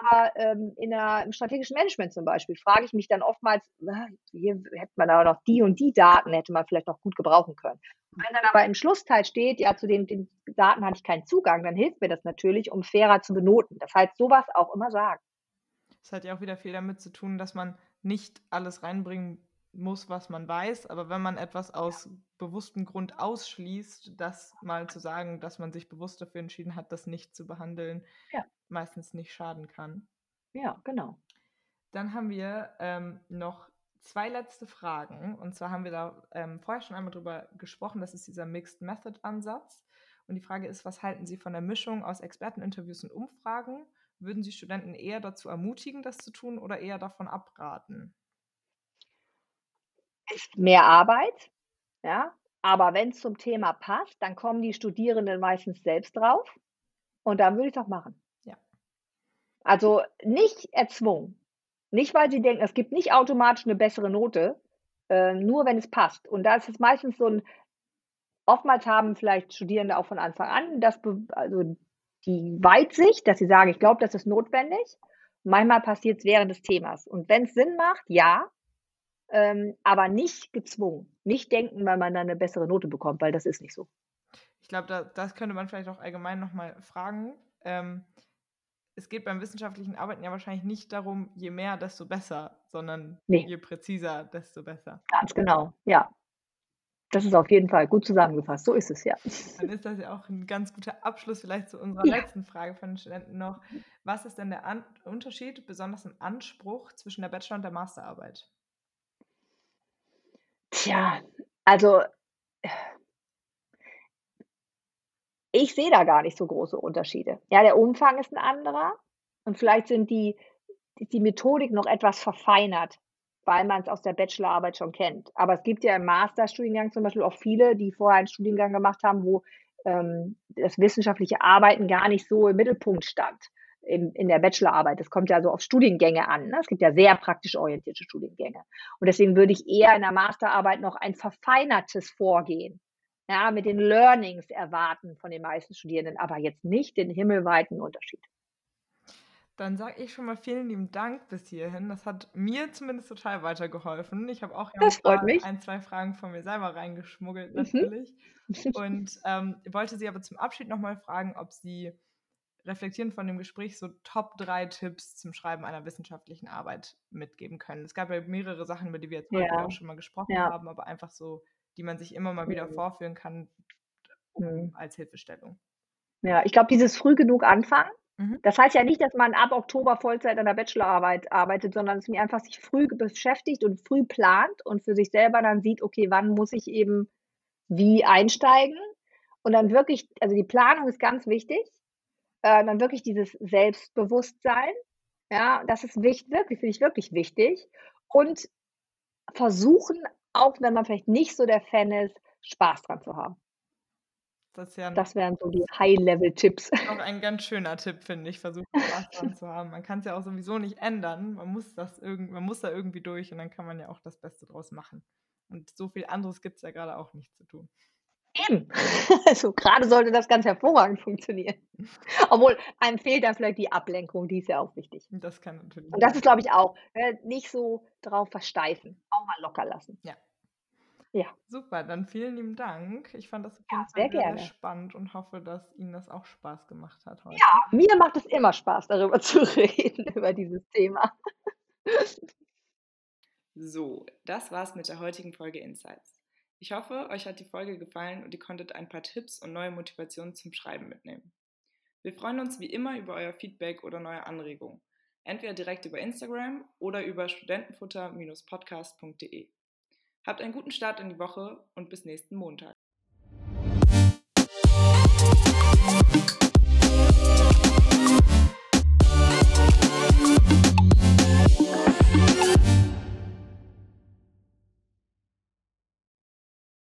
Aber ähm, in der, im strategischen Management zum Beispiel frage ich mich dann oftmals, na, hier hätte man aber noch die und die Daten, hätte man vielleicht noch gut gebrauchen können. Wenn dann aber im Schlussteil steht, ja, zu den, den Daten hatte ich keinen Zugang, dann hilft mir das natürlich, um fairer zu benoten. Das heißt, sowas auch immer sagen. Das hat ja auch wieder viel damit zu tun, dass man nicht alles reinbringen muss, was man weiß, aber wenn man etwas aus bewusstem Grund ausschließt, das mal zu sagen, dass man sich bewusst dafür entschieden hat, das nicht zu behandeln, ja. meistens nicht schaden kann. Ja, genau. Dann haben wir ähm, noch zwei letzte Fragen. Und zwar haben wir da ähm, vorher schon einmal drüber gesprochen, das ist dieser Mixed Method Ansatz. Und die Frage ist, was halten Sie von der Mischung aus Experteninterviews und Umfragen? Würden Sie Studenten eher dazu ermutigen, das zu tun oder eher davon abraten? Ist mehr Arbeit, ja. Aber wenn es zum Thema passt, dann kommen die Studierenden meistens selbst drauf. Und dann würde ich es auch machen. Ja. Also nicht erzwungen. Nicht, weil sie denken, es gibt nicht automatisch eine bessere Note, äh, nur wenn es passt. Und da ist es meistens so ein, oftmals haben vielleicht Studierende auch von Anfang an das, also die Weitsicht, dass sie sagen, ich glaube, das ist notwendig. Manchmal passiert es während des Themas. Und wenn es Sinn macht, ja, ähm, aber nicht gezwungen. Nicht denken, weil man dann eine bessere Note bekommt, weil das ist nicht so. Ich glaube, da, das könnte man vielleicht auch allgemein nochmal fragen. Ähm, es geht beim wissenschaftlichen Arbeiten ja wahrscheinlich nicht darum, je mehr, desto besser, sondern nee. je präziser, desto besser. Ganz genau, ja. Das ist auf jeden Fall gut zusammengefasst. So ist es ja. Dann ist das ja auch ein ganz guter Abschluss vielleicht zu unserer ja. letzten Frage von den Studenten noch. Was ist denn der An Unterschied, besonders im Anspruch zwischen der Bachelor- und der Masterarbeit? Tja, also ich sehe da gar nicht so große Unterschiede. Ja, der Umfang ist ein anderer und vielleicht sind die, die Methodik noch etwas verfeinert weil man es aus der Bachelorarbeit schon kennt. Aber es gibt ja im Masterstudiengang zum Beispiel auch viele, die vorher einen Studiengang gemacht haben, wo ähm, das wissenschaftliche Arbeiten gar nicht so im Mittelpunkt stand in, der Bachelorarbeit. Das kommt ja so auf Studiengänge an. Ne? Es gibt ja sehr praktisch orientierte Studiengänge. Und deswegen würde ich eher in der Masterarbeit noch ein verfeinertes Vorgehen ja, mit den Learnings erwarten von den meisten Studierenden, aber jetzt nicht den himmelweiten Unterschied. Dann sage ich schon mal vielen lieben Dank bis hierhin. Das hat mir zumindest total weitergeholfen. Ich habe auch ein, zwei Fragen von mir selber reingeschmuggelt mhm. natürlich. Mhm. Und ähm, wollte Sie aber zum Abschied nochmal fragen, ob Sie reflektierend von dem Gespräch so Top 3 Tipps zum Schreiben einer wissenschaftlichen Arbeit mitgeben können. Es gab ja mehrere Sachen, über die wir jetzt heute ja. auch schon mal gesprochen ja. haben, aber einfach so, die man sich immer mal wieder mhm. vorführen kann um, mhm. als Hilfestellung. Ja, ich glaube, dieses früh genug anfangen Mhm. Das heißt ja nicht, dass man ab Oktober Vollzeit an der Bachelorarbeit arbeitet, sondern dass man einfach sich früh beschäftigt und früh plant und für sich selber dann sieht, okay, wann muss ich eben wie einsteigen und dann wirklich, also die Planung ist ganz wichtig, äh, dann wirklich dieses Selbstbewusstsein, ja, das ist wichtig, wirklich, finde ich wirklich wichtig und versuchen, auch wenn man vielleicht nicht so der Fan ist, Spaß dran zu haben. Das, ja das wären so die High-Level-Tipps. Auch ein ganz schöner Tipp, finde ich, versuchen Spaß dran zu haben. Man kann es ja auch sowieso nicht ändern. Man muss, das irgend, man muss da irgendwie durch und dann kann man ja auch das Beste draus machen. Und so viel anderes gibt es ja gerade auch nicht zu tun. Eben. Also gerade sollte das ganz hervorragend funktionieren. Obwohl, einem fehlt da vielleicht die Ablenkung, die ist ja auch wichtig. Das kann natürlich. Und das ist, glaube ich, auch äh, nicht so drauf versteifen. Auch mal locker lassen. Ja. Ja. Super, dann vielen lieben Dank. Ich fand das ja, sehr, sehr spannend und hoffe, dass Ihnen das auch Spaß gemacht hat heute. Ja, mir macht es immer Spaß, darüber zu reden, über dieses Thema. So, das war's mit der heutigen Folge Insights. Ich hoffe, euch hat die Folge gefallen und ihr konntet ein paar Tipps und neue Motivationen zum Schreiben mitnehmen. Wir freuen uns wie immer über euer Feedback oder neue Anregungen. Entweder direkt über Instagram oder über studentenfutter-podcast.de. Habt einen guten Start in die Woche und bis nächsten Montag.